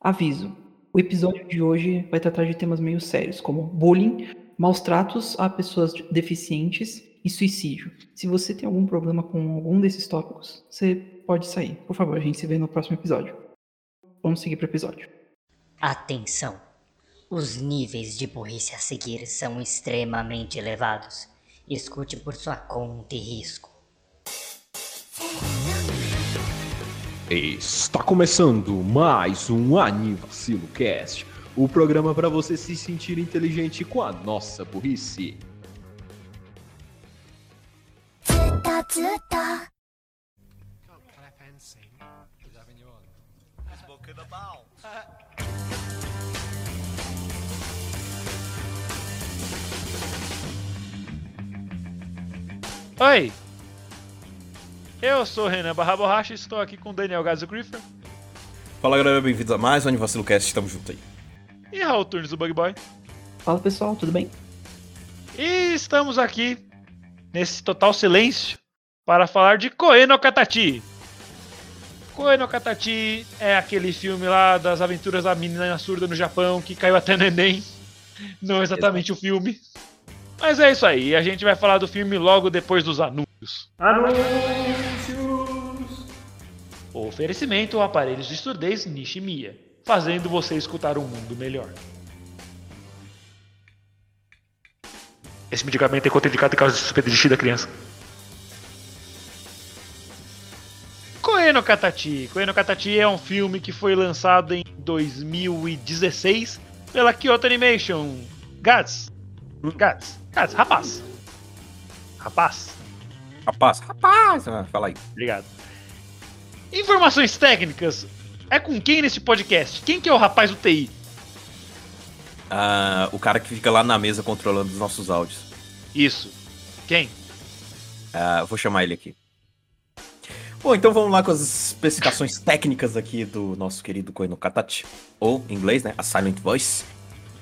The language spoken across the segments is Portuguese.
Aviso: o episódio de hoje vai tratar de temas meio sérios, como bullying, maus tratos a pessoas deficientes e suicídio. Se você tem algum problema com algum desses tópicos, você pode sair. Por favor, a gente se vê no próximo episódio. Vamos seguir para o episódio. Atenção! Os níveis de burrice a seguir são extremamente elevados. Escute por sua conta e risco. Está começando mais um Anivacilo Cast, o programa para você se sentir inteligente com a nossa burrice. Oi! Eu sou o Renan Barra Borracha e estou aqui com o Daniel Gazo Griffer Fala galera, bem-vindos a mais um Anivacilo Cast, estamos juntos aí. e Raul Turnes do Bug Boy. Fala pessoal, tudo bem? E estamos aqui nesse total silêncio para falar de Koe no Katachi. Koe no Katachi é aquele filme lá das aventuras da menina surda no Japão que caiu até no Enem. Não exatamente o filme. Mas é isso aí, a gente vai falar do filme logo depois dos anúncios. Oferecimento aparelhos de surdez Nishimiya, fazendo você escutar um mundo melhor. Esse medicamento é contraindicado em caso de suspeita de xixi da criança. Koe no Katachi. Koe no Katachi é um filme que foi lançado em 2016 pela Kyoto Animation. Gats. Gats. Gats. Rapaz. Rapaz. Rapaz, rapaz, fala aí. Obrigado. Informações técnicas. É com quem nesse podcast? Quem que é o rapaz do TI? Ah, o cara que fica lá na mesa controlando os nossos áudios. Isso. Quem? Ah, vou chamar ele aqui. Bom, então vamos lá com as especificações técnicas aqui do nosso querido Koino Katachi. Ou, em inglês, né? A Silent Voice.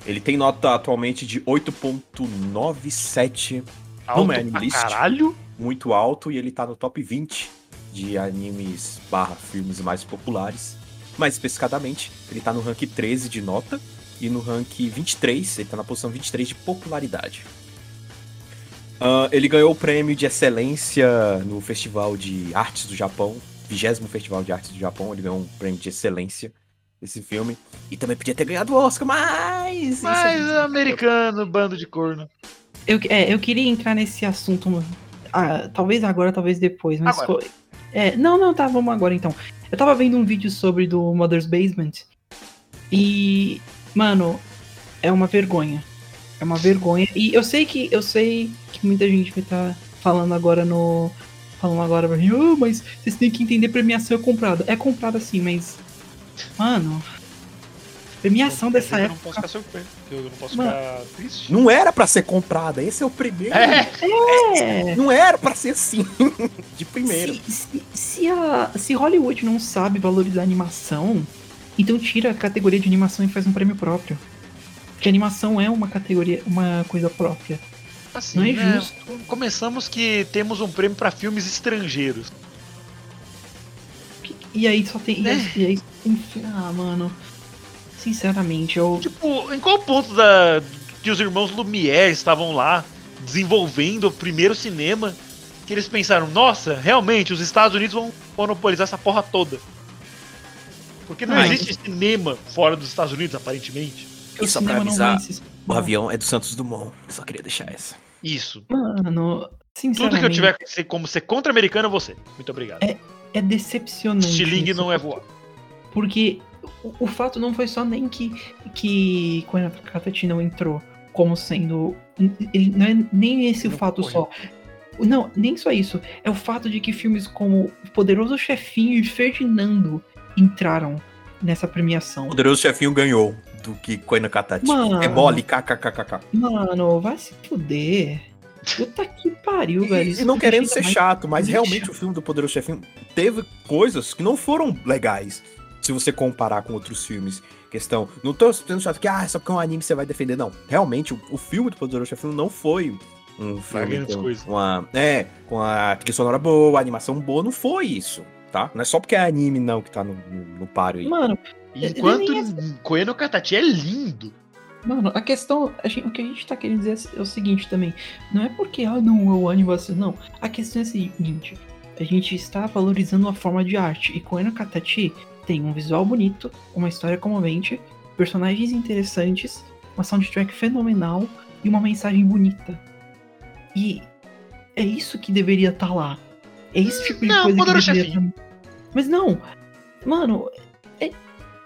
Ele tem nota atualmente de 8.97 Alto no List. caralho? muito alto e ele tá no top 20 de animes barra filmes mais populares. Mais especificadamente, ele tá no rank 13 de nota e no rank 23, ele tá na posição 23 de popularidade. Ah, ele ganhou o prêmio de excelência no Festival de Artes do Japão, 20 Festival de Artes do Japão, ele ganhou um prêmio de excelência esse filme. E também podia ter ganhado o Oscar, mas... isso Mas é- americano, bando de corno. Eu, é, eu queria entrar nesse assunto, ah, talvez agora, talvez depois, mas. Agora. É, não, não, tá, vamos agora então. Eu tava vendo um vídeo sobre do Mother's Basement e, mano, é uma vergonha. É uma vergonha. E eu sei que eu sei que muita gente vai estar falando agora no. Falando agora pra mim, "Ah, mas vocês têm que entender premiação é comprada. É comprada sim, mas. Mano. Premiação dessa eu não época. posso ficar surpreso. Eu não posso Mano. ficar triste. Não era pra ser comprada, esse é o primeiro. É, É. Não era pra ser assim, de primeira. Se, se, se, a, se Hollywood não sabe valorizar animação, então tira a categoria de animação e faz um prêmio próprio. Porque animação é uma categoria, uma coisa própria. assim, Não é né, justo. Começamos que temos um prêmio pra filmes estrangeiros. E aí só tem. e aí- É. E aí, tem ah, mano. Sinceramente, eu. Tipo, em qual ponto da que os irmãos Lumière estavam lá desenvolvendo o primeiro cinema que eles pensaram, nossa, realmente os Estados Unidos vão monopolizar essa porra toda. Porque não Ah, existe cinema fora dos Estados Unidos, aparentemente. o E só pra cinema não avisar, o avião é do Santos Dumont. Eu só queria deixar essa. Isso. Mano, sinceramente. Tudo que eu tiver que ser- como ser contra-americano, ser. Muito obrigado. É decepcionante. Stiling não é voar. Porque o, o fato não foi só nem que, que Koen Katachi não entrou como sendo. Ele, não é nem esse o Não fato concorreu. só. Não, nem só isso. É o fato de que filmes como Poderoso Chefinho e Ferdinando entraram nessa premiação. O poderoso chefinho ganhou do que Koina Katachi. Mano. É mole, kkkk. Mano, vai se fuder. Puta que pariu, velho. E, Isso e não querendo ser chato, mas realmente o filme do Poderoso Chefinho teve coisas que não foram legais. Se você comparar com outros filmes. Questão. Não tô sendo chato que, ah, só porque é um anime você vai defender. Não. Realmente, o, o filme do Poderoso Chefinho não foi um filme grandes com uma. É, com a trilha sonora boa, a animação boa. Não foi isso, tá? Não é só porque é anime, não, que tá no, no, no páreo aí. Mano, Enquanto é- Koe no Katachi é lindo. Mano, a questão. a gente- o que a gente tá querendo dizer é o seguinte também. Não é porque, ah, não, é o anime vacilo, não. A questão é a seguinte. A gente está valorizando a forma de arte. E Koe no Katachi tem um visual bonito, uma história comovente, personagens interessantes, uma soundtrack fenomenal e uma mensagem bonita. E é isso que deveria estar lá. É esse tipo de Não, coisa que deveria Chefinho. tá... Mas não, mano, é,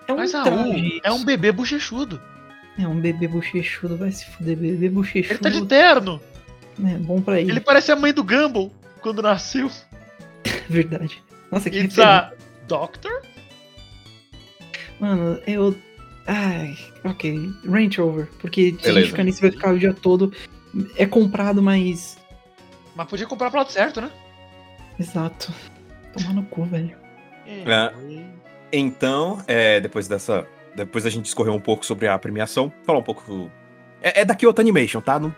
é um Mas Raul traje. é um bebê bochechudo. É um bebê bochechudo, vai se fuder, bebê bochechudo. Ele tá de terno. É bom pra ele, Ele parece a mãe do Gumball quando nasceu. verdade. Nossa, que It's a Doctor? Mano, eu. Ai, ok. Range over. Porque se a gente Beleza. ficar nisso vai ficar o dia todo. É comprado, mas. Mas podia comprar pro lado certo, né? Exato. Tomar no cu, velho. É. Então, é, depois dessa. Depois a gente discorreu um pouco sobre a premiação, falar um pouco. do- É, é da Kyoto Animation, tá? Não-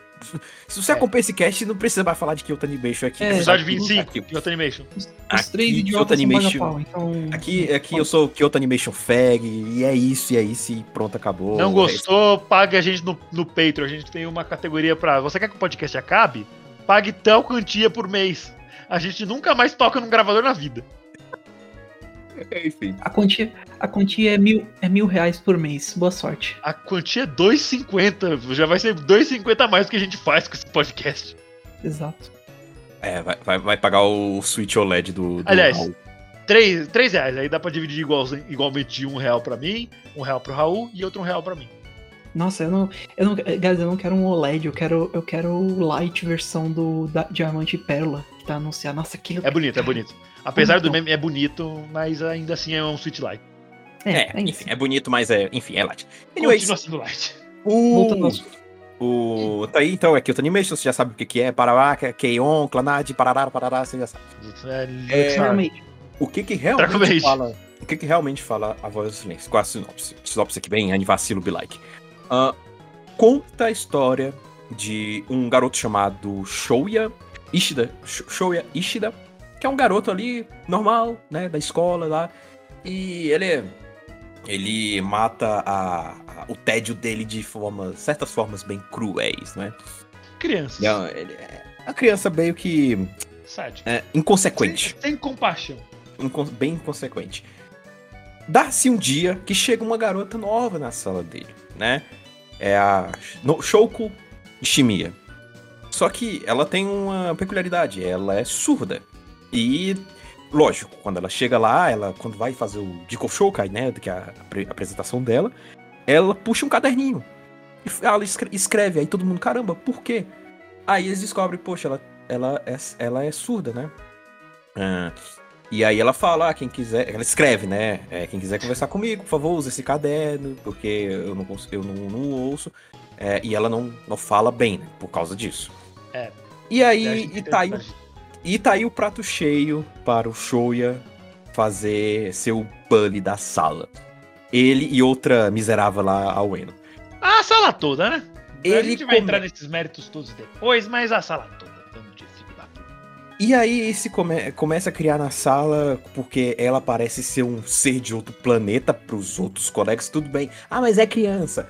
se você É. acompanha esse cast, não precisa mais falar de Kyoto Animation aqui. É, Episódio Aqui- 25, Aqui, Kyoto Animation. Os, os três Kyoto idiotas Animation- paga-pau, então. aqui, aqui eu sou Kyoto Animation Fag, e é isso, e é isso, e pronto, acabou. Não gostou, pague a gente no, no Patreon. A gente tem uma categoria pra. Você quer que o podcast acabe? Pague tal quantia por mês. A gente nunca mais toca num gravador na vida. Enfim. A quantia, a quantia é, mil, é mil reais por mês. Boa sorte. A quantia é 2,50. Já vai ser 2,50 a mais do que a gente faz com esse podcast. Exato. É, vai, vai, vai pagar o Switch OLED do. do Aliás, Raul. 3, 3 reais. Aí dá pra dividir igual, igualmente um real pra mim, um real pro Raul e outro um real pra mim. Nossa, eu não. Eu não. Guys, eu não quero um OLED, eu quero, eu quero o Light versão do da, Diamante e Pérola, que tá anunciado. Nossa, aquilo. É bonito, é bonito. Apesar do Então. meme, é bonito, mas ainda assim é um Switch Lite. É, É, é enfim, é bonito, mas é. Enfim, é light. Anyways, Continua sendo ao o. O, tá aí, então, é Kyoto Animation, você já sabe o que, que é, Parará, Keion, Clanad, Parará, Parará, você já sabe. É, É. O que que realmente fala. O que que realmente fala a voz do silêncio? Qual a sinopse? Sinopse aqui bem, anivacilo be like. Ah, conta a história de um garoto chamado Shouya Ishida. Sh- Shouya Ishida, que é um garoto ali, normal, né, da escola lá. E ele ele mata a, a- o tédio dele de formas, certas formas bem cruéis, né? Crianças. Ele é, ele é uma criança meio que Sádico. é, inconsequente Sem, sem compaixão. incon- bem inconsequente. Dá-se um dia que chega uma garota nova na sala dele, né? É a no, Shouko Ishimiya. Só que ela tem uma peculiaridade, ela é surda. E, lógico, quando ela chega lá, ela quando vai fazer o Diko Shoukai, né, que é a apre- apresentação dela, ela puxa um caderninho. E ela escre- escreve, aí todo mundo, caramba, por quê? Aí eles descobrem, poxa, ela, ela, é, ela é surda, né? Ah, e aí ela fala, ah, quem quiser, ela escreve, né? É, quem quiser conversar comigo, por favor, use esse caderno, porque eu não, eu não, não ouço. É, e ela não, não fala bem, né, por causa disso. É. E a aí, e tá aí, e tá aí o prato cheio para o Shoya fazer seu bully da sala. Ele e outra miserável lá, a Ueno. A sala toda, né? a Ele gente vai come- entrar nesses méritos todos depois, mas a sala toda. E aí esse come- começa a criar na sala, porque ela parece ser um ser de outro planeta pros outros colegas, tudo bem. Ah, mas é criança.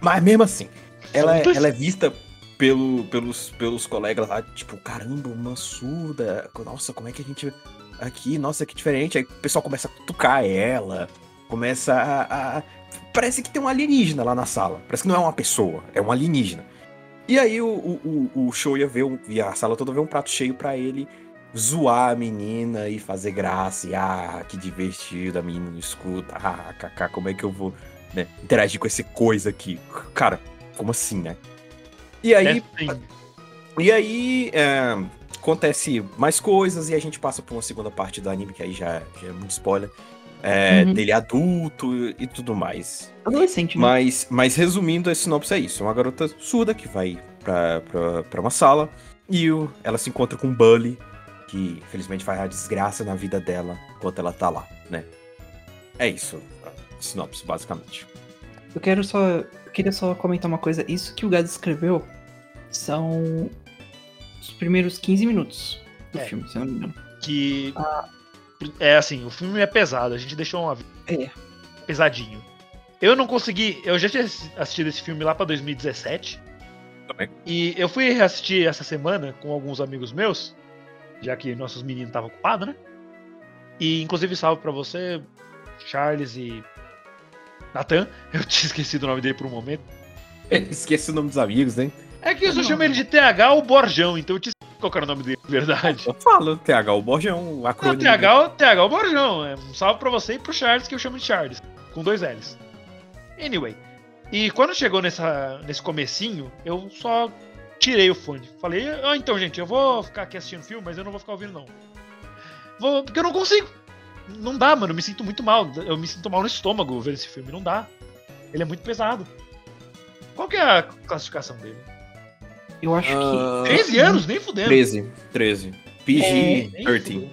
Mas mesmo assim, ela, é- ela é vista pelo, pelos, pelos colegas lá, tipo, caramba, uma surda. Nossa, como é que a gente. Aqui, nossa, que diferente. Aí o pessoal começa a cutucar ela, começa a. a- Parece que tem um alienígena lá na sala. Parece que não é uma pessoa, é um alienígena. E aí o, o, o, o Shoya vê um, e a sala toda vê um prato cheio pra ele zoar a menina e fazer graça. E, ah, que divertido, a menina não escuta. Ah, kaká, como é que eu vou né, interagir com essa coisa aqui? Cara, como assim, né? E aí, É, sim. e aí é, acontece mais coisas e a gente passa por uma segunda parte do anime, que aí já, já é muito spoiler. É, Uhum. Dele adulto e tudo mais. Adolescente, né? Mas, mas resumindo, a sinopse é isso: é uma garota surda que vai pra, pra, pra uma sala e o- ela se encontra com um bully que, infelizmente, faz a desgraça na vida dela enquanto ela tá lá, né? É isso, a sinopse, basicamente. Eu quero só. Eu queria só comentar uma coisa. Isso que o Gado escreveu são os primeiros 15 minutos do É. filme, se eu não me engano. Que. É assim, o filme é pesado, a gente deixou uma. É. pesadinho. Eu não consegui. Eu já tinha assistido esse filme lá pra 2017. Também. E eu fui reassistir essa semana com alguns amigos meus, já que nossos meninos estavam ocupados, né? E inclusive salve pra você, Charles e Nathan. Eu tinha esquecido o nome dele por um momento. Esquece o nome dos amigos, né? É que eu só chamo ele de TH ou Borjão, então eu tinha esquecido qual era o nome dele, de verdade. Eu falo, TH, o Borjão, o Não, acrônimo. TH, TH o Borjão. É um salve pra você e pro Charles, que eu chamo de Charles. Com dois L's. Anyway. E quando chegou nessa, nesse comecinho, eu só tirei o fone. Falei, ah, então, gente, eu vou ficar aqui assistindo filme, mas eu não vou ficar ouvindo, não. Vou, porque eu não consigo. Não dá, mano. Eu me sinto muito mal. Eu me sinto mal no estômago vendo esse filme. Não dá. Ele é muito pesado. Qual que é a classificação dele? Eu acho Ah, 13 anos? Nem fudendo. 13, 13. É, Nem PG-13. fudendo. que.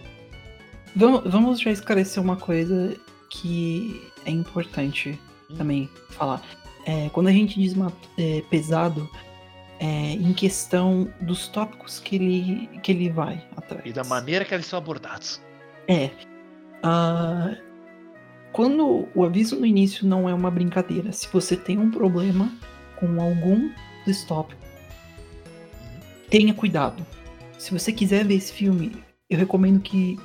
Vamos, vamos já esclarecer uma coisa que é importante Hum. também falar. É, quando a gente diz ma- é, pesado, é em questão dos tópicos que ele, que ele vai atrás. E da maneira que eles são abordados. É. ah, quando o aviso no início não é uma brincadeira, se você tem um problema com algum dos tópicos, tenha cuidado. Se você quiser ver esse filme, eu recomendo que,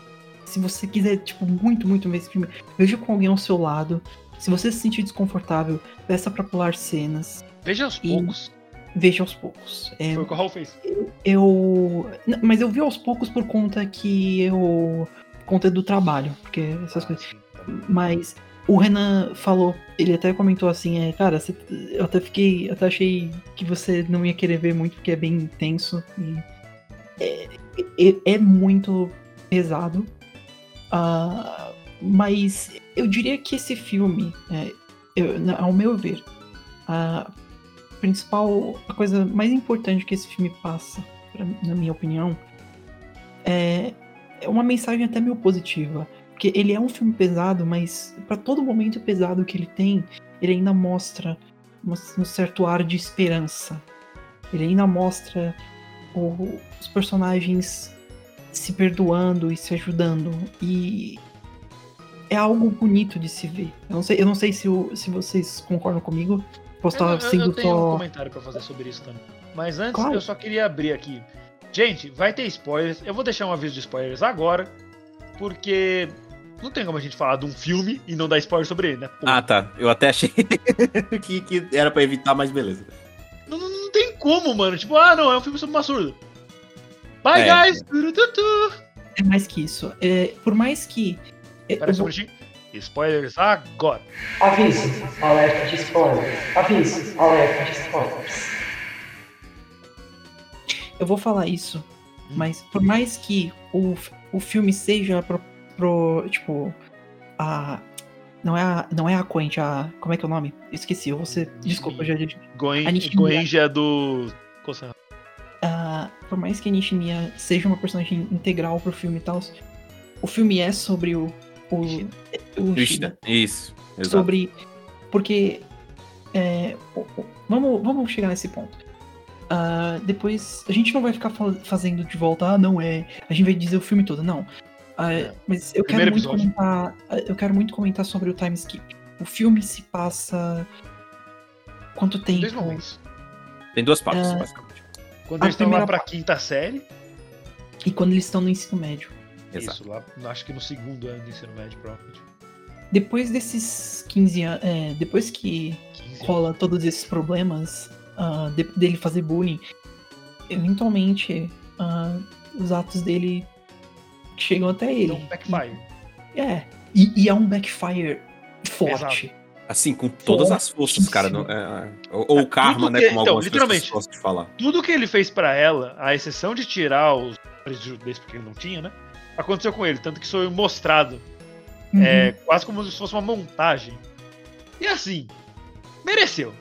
se você quiser, tipo, muito, muito ver esse filme, veja com alguém ao seu lado. Se você se sentir desconfortável, peça pra pular cenas. Veja aos poucos. Veja aos poucos. É, Foi o que o Raul fez. eu. Mas eu vi aos poucos por conta que eu. Conta do trabalho, porque essas coisas. Mas o Renan falou, ele até comentou assim, é, cara, você- eu até fiquei. Eu até achei que você não ia querer ver muito, porque é bem intenso. E é, é- é muito pesado. Ah, mas eu diria que esse filme, é, eu- ao meu ver, a principal, a coisa mais importante que esse filme passa, pra- na minha opinião, é, é uma mensagem até meio positiva. Porque ele é um filme pesado, mas para todo momento pesado que ele tem, ele ainda mostra um certo ar de esperança. Ele ainda mostra o- os personagens se perdoando e se ajudando. E é algo bonito de se ver. Eu não sei, eu não sei se, o- se vocês concordam comigo. Posso Eu, estar eu- sendo eu tenho um comentário pra fazer sobre isso também. Mas antes, Claro. eu só queria abrir aqui. Gente, vai ter spoilers. Eu vou deixar um aviso de spoilers agora, porque não tem como a gente falar de um filme e não dar spoiler sobre ele, né? Pô, Ah, tá. Eu até achei que, que era pra evitar, mas beleza. não, não- não tem como, mano. Tipo, ah, não, é um filme sobre uma surda. Bye, É. guys! É mais que isso. É, por mais que. é, Pera eu só um minutinho. Spoilers agora. Aviso, alerta de spoilers. Aviso, alerta de spoilers. Eu vou falar isso, mas por mais que o, o filme seja pro, pro- tipo a não é a não é a Quent, a como é que é o nome? Esqueci, eu vou ser, desculpa, já. Goenji é do. Ah, por mais que a Nishimiya seja uma personagem integral pro filme e tal, o filme é sobre o o, o Ishida. Isso. Exato. sobre. Porque. é, vamos, vamos chegar nesse ponto. Ah, depois. A gente não vai ficar fa- fazendo de volta, ah, não é. A gente vai dizer o filme todo, não. É. Mas eu Primeiro quero muito comentar. Eu quero muito comentar sobre o time skip. O filme se passa. Quanto Em tempo? dois momentos. Tem duas partes, É. basicamente. Quando A eles estão lá pra parte. quinta série. E quando eles estão no ensino médio. Exato. Isso, lá, acho que no segundo ano do ensino médio, provavelmente. Depois desses 15 anos. É, depois que 15 rola todos esses problemas ah, de- dele fazer bullying, eventualmente ah, os atos dele chegam até ele. Então, backfire. É. E, e é um backfire forte. Assim, com todas as forças, cara. não- é, é, ou, ou o karma, né? que- Como então, algumas literalmente. pessoas gostam de falar. Tudo que ele fez pra ela, a exceção de tirar os prejuízos porque ele não tinha, né? Aconteceu com ele, tanto que foi mostrado. Uhum. É quase como se fosse uma montagem. E assim, mereceu.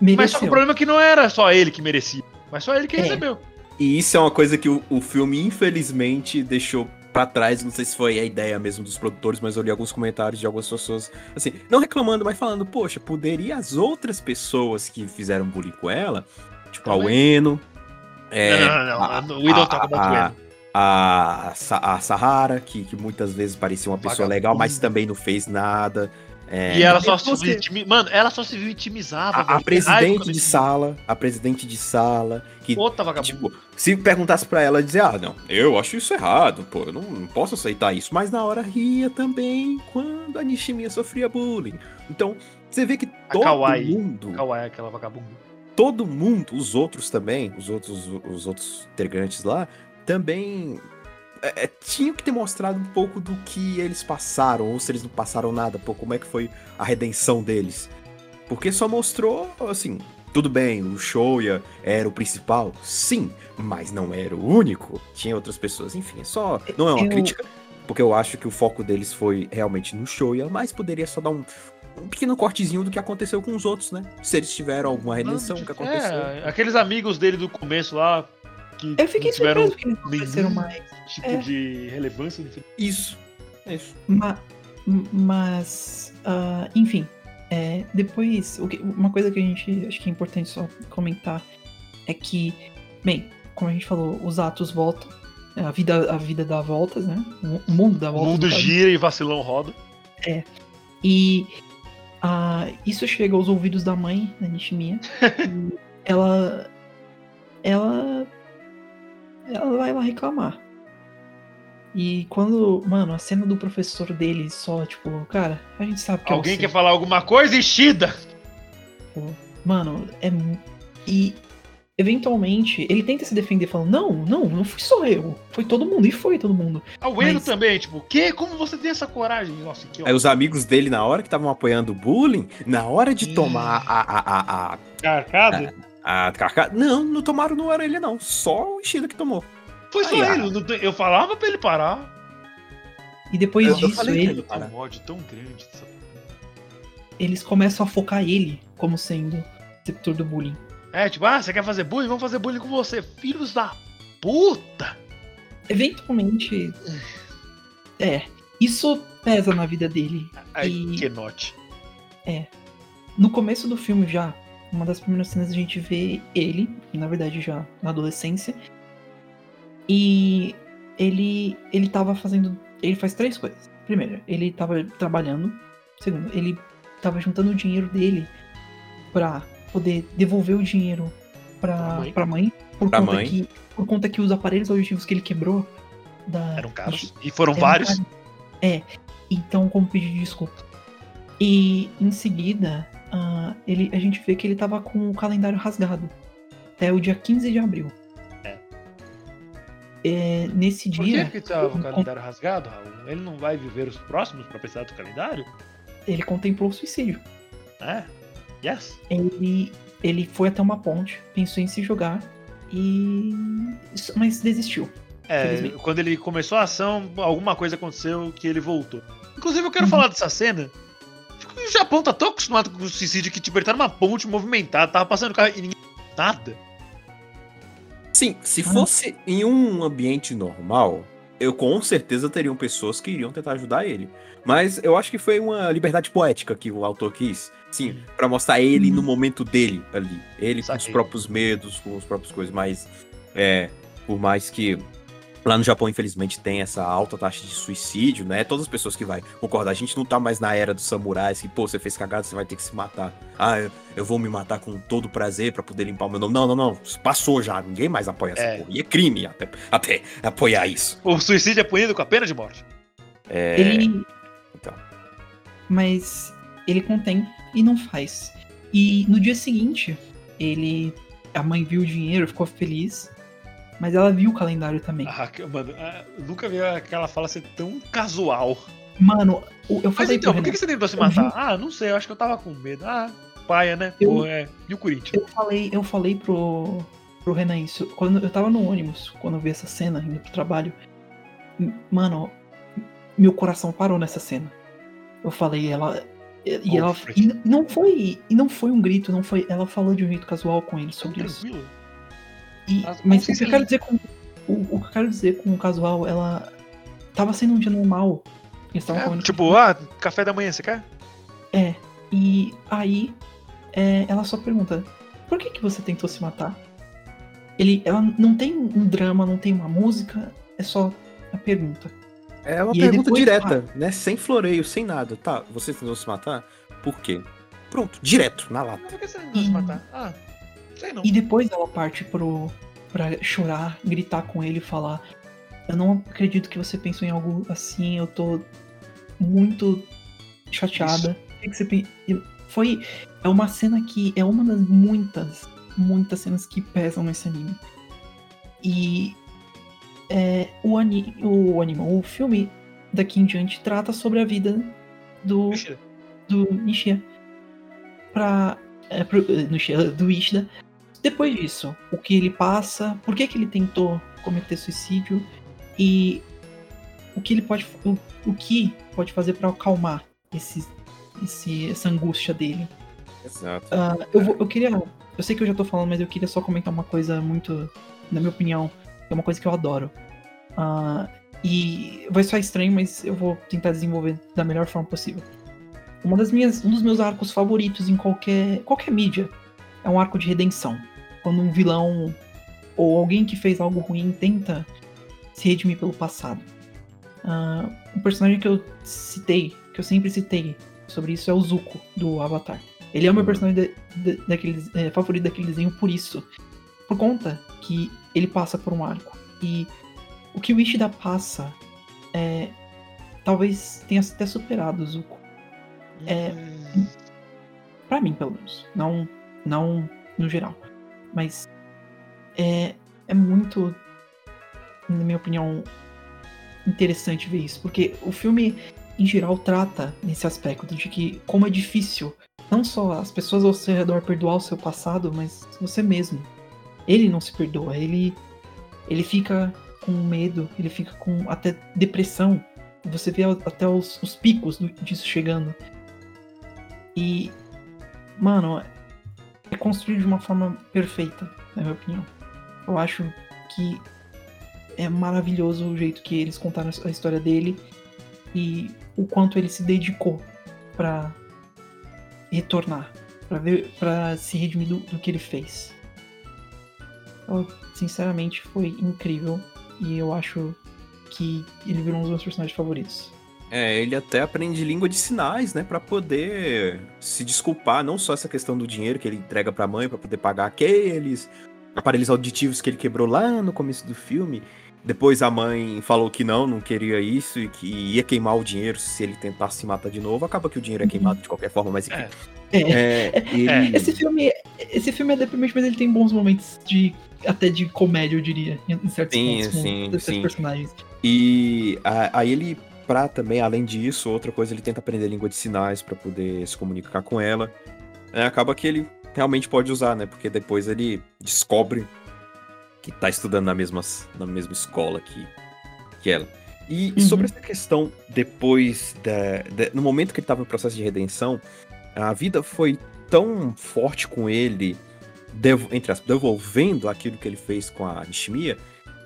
Mas só que Mereceu. o problema é que não era só ele que merecia, mas só ele que É. recebeu. E isso é uma coisa que o, o filme, infelizmente, deixou pra trás. Não sei se foi a ideia mesmo dos produtores, mas eu li alguns comentários de algumas pessoas, assim, não reclamando, mas falando, poxa, poderia as outras pessoas que fizeram bullying com ela, tipo a Também. Ueno, é, não, não, não, a- não. We don't talk about a- Ueno. a, a Sahara, que, que muitas vezes parecia uma pessoa legal, mas também não fez nada. É, E ela só Você- se. Mano, ela só se vitimizava. a, a raiva presidente de sala, a presidente de sala, que Outra vagabunda. Tipo, se perguntasse pra ela, dizer, ah, não, eu acho isso errado, pô, eu não, não posso aceitar isso. Mas na hora ria também quando a Nishimiya sofria bullying. Então, você vê que todo Kawaii. mundo, Kawaii, aquela vagabunda. todo mundo, os outros também, os outros, os outros integrantes lá, também é, é, tinham que ter mostrado um pouco do que eles passaram, ou se eles não passaram nada, pô, como é que foi a redenção deles. Porque só mostrou, assim, tudo bem, o Shoya era o principal, sim, mas não era o único. Tinha outras pessoas, enfim, é só. Não é uma Eu- crítica, porque eu acho que o foco deles foi realmente no Shoya, mas poderia só dar um. Um pequeno cortezinho do que aconteceu com os outros, né? Se eles tiveram alguma redenção, o que aconteceu. É, aqueles amigos dele do começo lá. Que Eu fiquei não tiveram surpreso que eles não nenhum mais. tipo É. de relevância. Isso. Isso. Ma- mas, ah, enfim, é, depois, o que- uma coisa que a gente acho que é importante só comentar é que, bem, como a gente falou, os atos voltam, a vida, a vida dá voltas, né? O mundo dá O voltas. mundo no caso. gira e vacilão roda. E ah, isso chega aos ouvidos da mãe, da Nishimiya. e ela. Ela. Ela vai lá reclamar. E quando. Mano, a cena do professor dele só, tipo, cara, a gente sabe que é Alguém você. quer falar alguma coisa? Ishida! Mano, é. E. Eventualmente, ele tenta se defender falando, não, não, não fui só eu. Foi todo mundo, e foi todo mundo. A Ueno Mas- também, tipo, o quê? Como você tem essa coragem? Nossa, que Aí os amigos dele, na hora que estavam apoiando o bullying, na hora de Ih. tomar a, a, a, a, carcada. a carca... Não, não tomaram no orelha, não. Só o Ishida que tomou. Foi só Aí, ah. ele. não Eu falava pra ele parar. E depois Eu- disso, ele, ele. Para. um ódio tão grande dessa eles começam a focar ele como sendo receptor do bullying. É, tipo, ah, você quer fazer bullying? Vamos fazer bullying com você. Filhos da puta! Eventualmente. É. Isso pesa na vida dele. Ai, E- que note. No começo do filme já, uma das primeiras cenas a gente vê ele, na verdade já na adolescência. E ele ele tava fazendo, ele faz três coisas. Primeiro, ele tava trabalhando. Segundo, ele tava juntando o dinheiro dele pra poder devolver o dinheiro Pra pra, mãe. pra mãe, por Pra conta mãe. que por conta que os aparelhos auditivos que ele quebrou da Eram caros. E foram eram vários. caros. É. Então, como pedir desculpa. E em seguida, ah, ele, a gente vê que ele tava com o calendário rasgado. Até o dia 15 de abril. É. É, nesse Por dia, que, que tava o calendário rasgado, Raul? Ele não vai viver os próximos pra precisar do calendário? ele contemplou o suicídio. É? Yes? Ele, ele foi até uma ponte, pensou em se jogar e. Mas desistiu. É, quando ele começou a ação, alguma coisa aconteceu que ele voltou. Inclusive, eu quero Uhum. falar dessa cena. O Japão tá tão acostumado com o suicídio que tipo, ele tá numa ponte movimentada, tava passando carro e ninguém. Nada. Sim, se Ah. fosse em um ambiente normal, eu com certeza teriam pessoas que iriam tentar ajudar ele. Mas eu acho que foi uma liberdade poética que o autor quis. Sim, pra mostrar ele no momento dele ali. Ele com os Saquei. próprios medos, com as próprias coisas. Mas, é, por mais que lá no Japão, infelizmente, tem essa alta taxa de suicídio, né? Todas as pessoas que vai concordar. A gente não tá mais na era dos samurais, que, pô, você fez cagada, você vai ter que se matar. Ah, eu, eu vou me matar com todo prazer pra poder limpar o meu nome. Não, não, não. Passou já. Ninguém mais apoia essa É. porra. E é crime até, até apoiar isso. O suicídio é punido com a pena de morte. É, Ele. então. Mas ele contém e não faz. E no dia seguinte, ele. A mãe viu o dinheiro, ficou feliz. Mas ela viu o calendário também. Ah, mano, ah, nunca vi aquela fala ser tão casual. Mano, eu Mas falei então, pro por que, Renan, que você tentou se matar? Ah, não sei, eu acho que eu tava com medo. Ah, paia, né? Eu- Pô, é. E o Corinthians? eu falei, eu falei pro, pro Renan isso. Quando eu tava no ônibus, quando eu vi essa cena indo pro trabalho. Mano, meu coração parou nessa cena. Eu falei, ela. E ela. E não foi. E não foi um grito, não foi. Ela falou de um jeito casual com ele sobre isso. Tranquilo. E- Mas mas o que eu se quero dizer com. O, o que eu quero dizer com o casual, ela. Tava sendo um dia normal. É, tipo, ah, café da manhã, você quer? É. E aí é, ela só pergunta, por que, que você tentou se matar? Ele, ela não tem um drama, não tem uma música, é só a pergunta. É uma E pergunta depois- direta, né? Sem floreio, sem nada. Tá, você tentou se matar? Por quê? Pronto, direto, na lata. Por que você não vai se matar? Ah, sei não. E depois ela parte pro pra chorar, gritar com ele e falar: Eu não acredito que você pensou em algo assim, eu tô muito chateada. Foi. É uma cena que é uma das muitas, muitas cenas que pesam nesse anime. E é, o, ani, o anime, o filme daqui em diante trata sobre a vida do Mentira. do Nishia pra, é, pro, do Ishida. Depois disso, o que ele passa, por que, que ele tentou cometer suicídio e o que ele pode o, o que pode fazer pra acalmar esse, esse, essa angústia dele. Exato. Ah, eu, vou- eu queria. Eu sei que eu já tô falando, mas eu queria só comentar uma coisa muito. Na minha opinião, é uma coisa que eu adoro. Ah, e vai soar estranho, mas eu vou tentar desenvolver da melhor forma possível. Uma das minhas, um dos meus arcos favoritos em qualquer, qualquer mídia é um arco de redenção. Quando um vilão ou alguém que fez algo ruim tenta se redimir pelo passado. Ah, um personagem que eu citei, que eu sempre citei sobre isso é o Zuko, do Avatar. Ele é o meu Uhum. personagem da- da- daquele, é, favorito daquele desenho por isso. Por conta que ele passa por um arco. E o que o Ishida passa é. Talvez tenha até superado o Zuko. É, Hum, Pra mim, pelo menos. Não, não no geral. Mas é, é muito, na minha opinião, interessante ver isso. Porque o filme, em geral, trata nesse aspecto de que como é difícil não só as pessoas ao seu redor perdoar o seu passado, mas você mesmo. Ele não se perdoa, ele, ele fica com medo, ele fica com até depressão. Você vê até os, os picos disso chegando. E, mano, é construído de uma forma perfeita, na minha opinião. Eu acho que é maravilhoso o jeito que eles contaram a história dele e o quanto ele se dedicou pra retornar, pra ver, para se redimir do, do que ele fez. Sinceramente, foi incrível e eu acho que ele virou um dos meus personagens favoritos. É, ele até aprende língua de sinais, né, Pra poder se desculpar, não só essa questão do dinheiro que ele entrega pra mãe pra poder pagar aqueles aparelhos auditivos que ele quebrou lá no começo do filme. Depois a mãe falou que não, não queria isso e que ia queimar o dinheiro se ele tentasse se matar de novo. Acaba que o dinheiro é queimado de qualquer forma, mas enfim. É. É, É, ele... Esse filme, esse filme é deprimente, mas ele tem bons momentos de até de comédia, eu diria, em certos Sim, pontos com sim, desses sim. personagens. E a- aí ele, pra também, além disso, outra coisa, ele tenta aprender língua de sinais pra poder se comunicar com ela. É, acaba que ele realmente pode usar, né? Porque depois ele descobre que tá estudando na mesma, na mesma escola que, que ela. E Uhum. sobre essa questão, depois da, da- No momento que ele tava no processo de redenção, a vida foi tão forte com ele, devo- entre aspas, devolvendo aquilo que ele fez com a Nishimiya,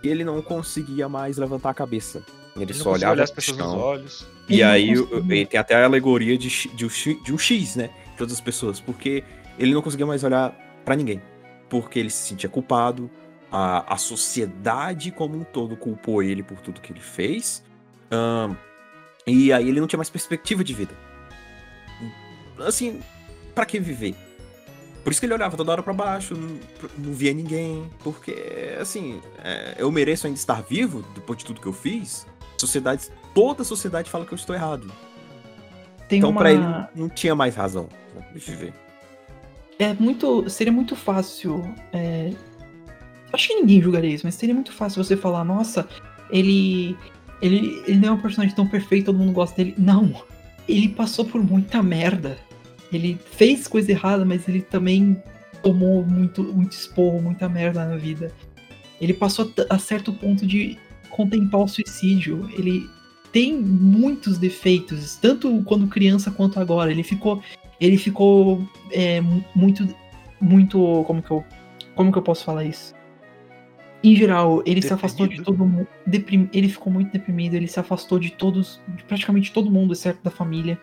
que ele não conseguia mais levantar a cabeça. Ele, Ele só olhava olhar as pessoas chão. nos olhos. E aí conseguia. tem até a alegoria de, de, um X- de um X, né? De todas as pessoas. Porque ele não conseguia mais olhar pra ninguém. Porque ele se sentia culpado. A, a sociedade como um todo culpou ele por tudo que ele fez. Ahn, e aí ele não tinha mais perspectiva de vida. Assim, pra que viver? Por isso que ele olhava toda hora pra baixo, não, não via ninguém. Porque, assim, é, eu mereço ainda estar vivo depois de tudo que eu fiz. Sociedade, toda a sociedade fala que eu estou errado. Tem então, uma... pra ele, não tinha mais razão né, de viver. É muito. Seria muito fácil. é, Acho que ninguém julgaria isso, mas seria muito fácil você falar, nossa, ele. Ele, ele não é um personagem tão perfeito, todo mundo gosta dele. Não. Ele passou por muita merda. Ele fez coisa errada, mas ele também tomou muito, muito esporro, muita merda na vida. Ele passou a certo ponto de contemplar o suicídio. Ele tem muitos defeitos, tanto quando criança quanto agora. Ele ficou. Ele ficou é, mu- muito. Muito. Como que eu. Como que eu posso falar isso? Em geral, ele se afastou de Deprimido? todo mundo. deprim- Ele ficou muito deprimido, ele se afastou de todos. De praticamente todo mundo, exceto da família.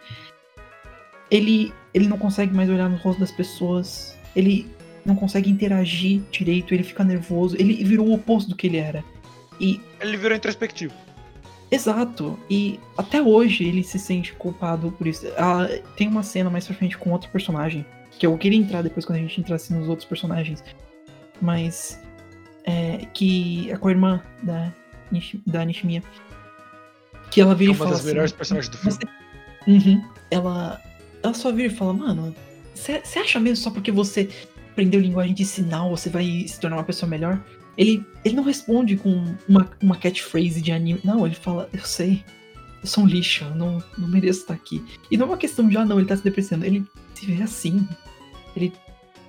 Ele. Ele não consegue mais olhar no rosto das pessoas. Ele não consegue interagir direito, ele fica nervoso. Ele virou o oposto do que ele era. E Ele virou introspectivo. Exato. E até hoje ele se sente culpado por isso. Ah, tem uma cena mais pra frente com outro personagem. Que eu queria entrar depois quando a gente entrasse nos outros personagens. Mas. É, que é com a irmã da, da Nishimiya. Que ela É vira e uma fala das assim, melhores personagens do filme. você- Uhum. Ela, ela só vira e fala, mano, você acha mesmo só porque você aprendeu linguagem de sinal você vai se tornar uma pessoa melhor? Ele, ele não responde com uma, uma catchphrase de anime. Não, ele fala, eu sei. Eu sou um lixo, eu não, não mereço estar aqui. E não é uma questão de, ah, não, ele tá se depreciando. Ele se vê assim. Ele.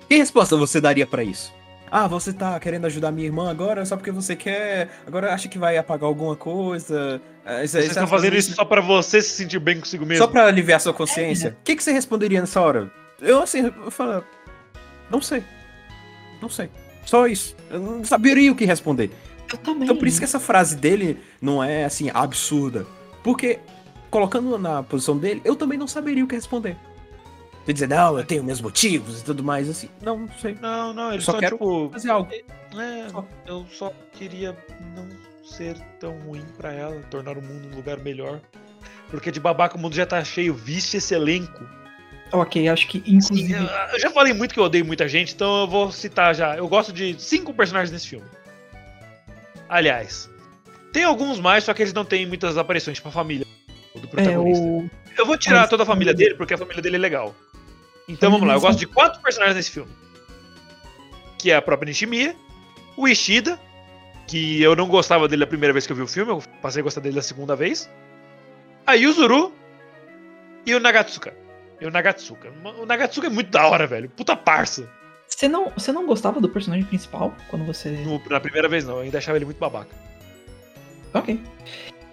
Que resposta você daria pra isso? Ah, você tá querendo ajudar minha irmã agora só porque você quer. Agora acha que vai apagar alguma coisa. Ah, isso- Vocês estão fazendo isso só pra você se sentir bem consigo mesmo. Só pra aliviar sua consciência. O que, que você responderia nessa hora? Eu assim, eu falo. Não sei. Não sei. Só isso. Eu não saberia o que responder. Eu também. Então por isso que essa frase dele não é assim, absurda. Porque, colocando na posição dele, eu também não saberia o que responder. Você dizer, não, eu tenho meus motivos e tudo mais, assim. Não, não sei. Não, não, ele Eu só só, quero tipo. Fazer algo. É, Só. eu só queria não ser tão ruim pra ela, tornar o mundo um lugar melhor. Porque de babaca o mundo já tá cheio, viste esse elenco. Ok, acho que inclusive. eu, já falei muito que eu odeio muita gente, então eu vou citar já. Eu gosto de cinco personagens nesse filme. Aliás, tem alguns mais, só que eles não têm muitas aparições, tipo a família do é, protagonista. o. Eu vou tirar Mas- toda a família dele, porque a família dele é legal. Então vamos lá, eu gosto de quatro personagens nesse filme. Que é a própria Nishimiya, o Ishida, que eu não gostava dele a primeira vez que eu vi o filme, eu passei a gostar dele a segunda vez. A Yuzuru e o Nagatsuka. E o Nagatsuka. O Nagatsuka é muito da hora, velho. Puta parça. Você não, você não gostava do personagem principal quando você. No- na primeira vez não, eu ainda achava ele muito babaca. Ok.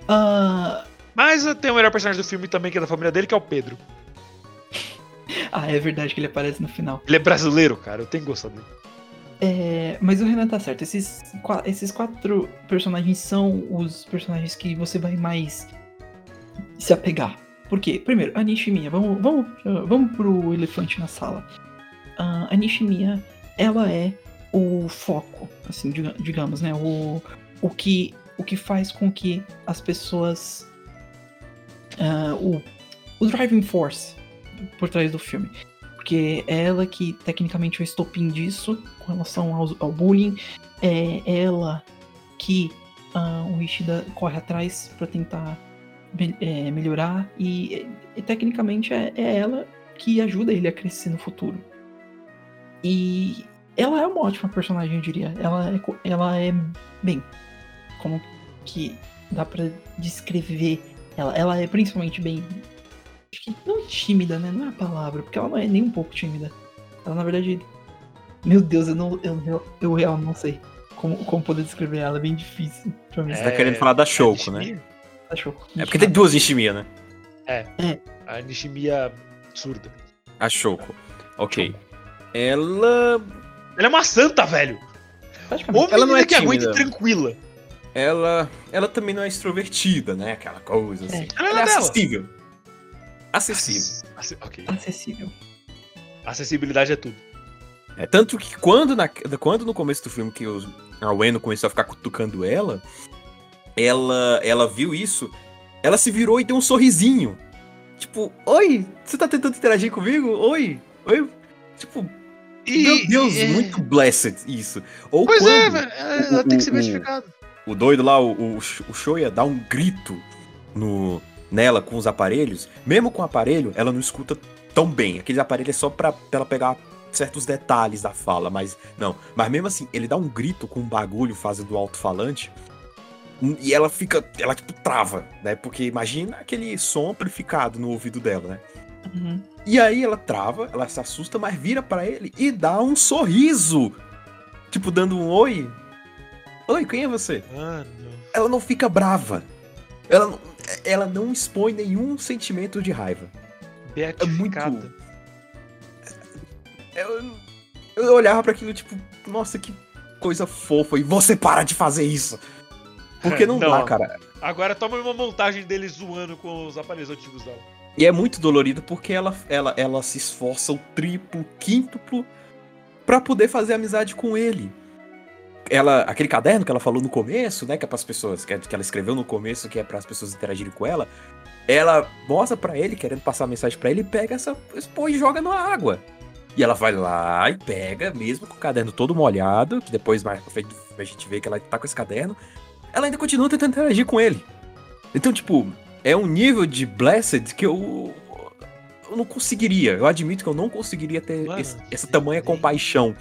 Ah, Mas uh, tem o melhor personagem do filme também, que é da família dele, que é o Pedro. ah, é verdade que ele aparece no final. Ele é brasileiro, cara, eu tenho gostado dele. É, mas o Renan tá certo. Esses, esses quatro personagens são os personagens que você vai mais se apegar. Por quê? Primeiro, a Nishimiya. Vamos, vamos, vamos pro elefante na sala. Ah, a Nishimiya, ela é o foco, assim, diga- digamos, né? O, o, que, o que faz com que as pessoas... ah, o, o driving force por trás do filme. Porque é ela que tecnicamente é o estopim disso com relação ao, ao bullying. É ela que ah, o Ishida corre atrás pra tentar é, melhorar. E, e tecnicamente é, é ela que ajuda ele a crescer no futuro. E ela é uma ótima personagem, eu diria. Ela é, ela é bem. Como que dá pra descrever ela? Ela é principalmente bem acho que não tímida, né? Não é a palavra, porque ela não é nem um pouco tímida. Ela, na verdade. Meu Deus, eu não. Eu, eu, eu real não sei como, como poder descrever ela. É bem difícil pra mim. Você tá querendo falar da Shouko, né? Achou? É porque tem duas Nishimiya, né? A Nishimiya surda. A Shouko. Ok. Ela. Ela é uma santa, velho. Ou Ela não é que aguenta tranquila. Ela. Ela também não é extrovertida, né? Aquela coisa assim. Ela é Ela é dela. acessível. Acessível. Acess- Ok. Acessível. Acessibilidade é tudo. É, tanto que quando, na, quando no começo do filme que os, a Ueno começou a ficar cutucando ela, ela, ela viu isso, ela se virou e deu um sorrisinho. Tipo, oi, você tá tentando interagir comigo? Oi, oi. Tipo, meu Deus, é- muito blessed isso. Ou Pois é, quando velho. é, o- Ela tem que o- ser o- verificada. o doido lá, o, o, o Shoya, dá um grito no, nela com os aparelhos, mesmo com o aparelho, ela não escuta tão bem. Aquele aparelho é só pra, pra ela pegar certos detalhes da fala, mas não. Mas mesmo assim, ele dá um grito com um bagulho fazendo alto-falante e ela fica, ela tipo trava, né? Porque imagina aquele som amplificado no ouvido dela, né? Uhum. E aí ela trava, ela se assusta, mas vira pra ele e dá um sorriso. Tipo, dando um oi. Oi, quem é você? Mano. ela não fica brava. Ela, não- ela não expõe nenhum sentimento de raiva. Beatificada. Eu, eu olhava pra aquilo, tipo, nossa, que coisa fofa. E você para de fazer isso. Porque não, Não. dá, cara. Agora toma uma montagem dele zoando com os aparelhos antigos dela. E é muito dolorido porque ela, ela, ela se esforça o triplo, quíntuplo pra poder fazer amizade com ele. ela, aquele caderno que ela falou no começo, né, que é para as pessoas, que, é- que ela escreveu no começo, que é para as pessoas interagirem com ela, ela mostra pra ele, querendo passar a mensagem pra ele, e pega essa expõe e joga na água. E ela vai lá e pega, mesmo com o caderno todo molhado, que depois mais pra frente a gente vê que ela tá com esse caderno, ela ainda continua tentando interagir com ele. Então, tipo, é um nível de Blessed que eu. Eu não conseguiria. Eu admito que eu não conseguiria ter Mano, esse- essa tamanha sim. compaixão.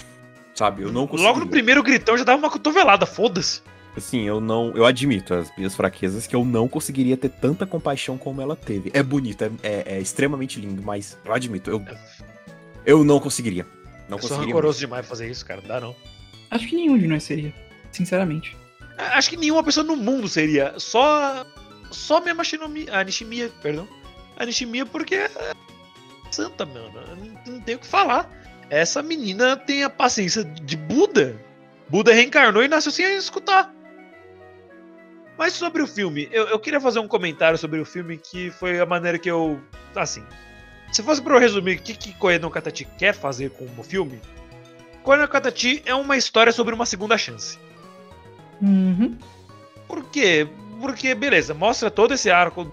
Sabe? Eu não conseguiria. Logo no primeiro gritão já dava uma cotovelada, foda-se. Assim, eu não. Eu admito as minhas fraquezas que eu não conseguiria ter tanta compaixão como ela teve. É bonito, é, é- é extremamente lindo, mas eu admito, eu. Eu não conseguiria. Não eu sou conseguiria. rancoroso demais pra fazer isso, cara. Não dá não. Acho que nenhum de nós seria, sinceramente. Acho que nenhuma pessoa no mundo seria. Só. Só mesmo a Shinomiya. A Nishimiya, perdão. A Nishimiya porque é santa, mano. Eu Não, não tenho o que falar. Essa menina tem a paciência de Buda. Buda reencarnou e nasceu sem escutar. Mas sobre o filme, eu, eu queria fazer um comentário sobre o filme que foi a maneira que eu. Assim. Se fosse pra eu resumir o que, que no Katachi quer fazer com o filme, Koe no Katachi é uma história sobre uma segunda chance. Uhum. Por quê? Porque, beleza, mostra todo esse arco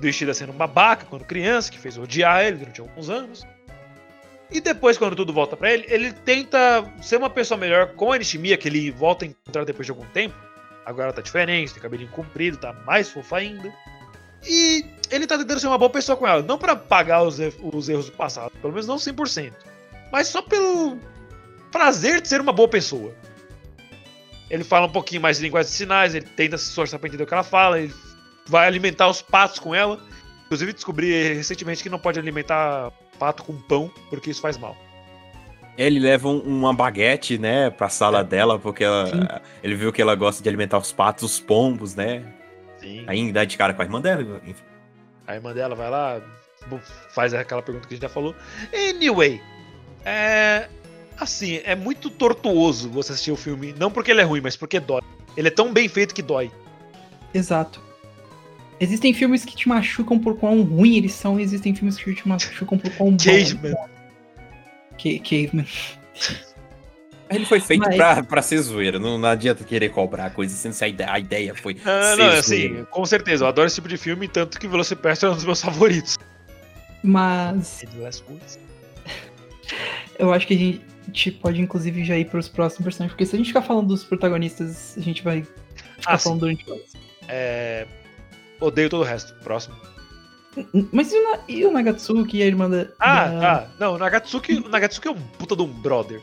do Ishida sendo um babaca quando criança, que fez odiar ele durante alguns anos. E depois, quando tudo volta pra ele, ele tenta ser uma pessoa melhor com a Nishimiya, que ele volta a encontrar depois de algum tempo. Agora tá diferente, tem cabelinho comprido, tá mais fofa ainda. E ele tá tentando ser uma boa pessoa com ela. Não pra pagar os, er- os erros do passado, pelo menos não 100%. Mas só pelo prazer de ser uma boa pessoa. Ele fala um pouquinho mais de linguagem de sinais, ele tenta se esforçar pra entender o que ela fala, ele vai alimentar os patos com ela. Inclusive descobri recentemente que não pode alimentar pato com pão, porque isso faz mal. Ele leva um- uma baguete, né, pra sala dela, porque ela- ele viu que ela gosta de alimentar os patos, os pombos, né? Sim. Aí dá de cara com a irmã dela, enfim. A irmã dela vai lá, faz aquela pergunta que a gente já falou. Anyway, é. Assim, é muito tortuoso você assistir o filme. Não porque ele é ruim, mas porque dói. Ele é tão bem feito que dói. Exato. Existem filmes que te machucam por quão ruim eles são, e existem filmes que te machucam por quão bom. Caveman. Ca- Caveman. Ele foi feito Mas- pra, pra ser zoeira, não, não adianta querer cobrar coisa, sendo se a ideia, a ideia foi Ah, ser não, zoeira. assim, com certeza. Eu adoro esse tipo de filme, tanto que Velocipastor é um dos meus favoritos. Mas eu acho que a gente pode, inclusive, já ir pros próximos personagens, porque se a gente ficar falando dos protagonistas, a gente vai ficar Ah, falando durante horas. É... Odeio todo o resto. Próximo. Mas e o, Na- e o Nagatsuki e a irmã da. Ah, da... tá. Não, o Nagatsuki, o Nagatsuki é um puta de um brother.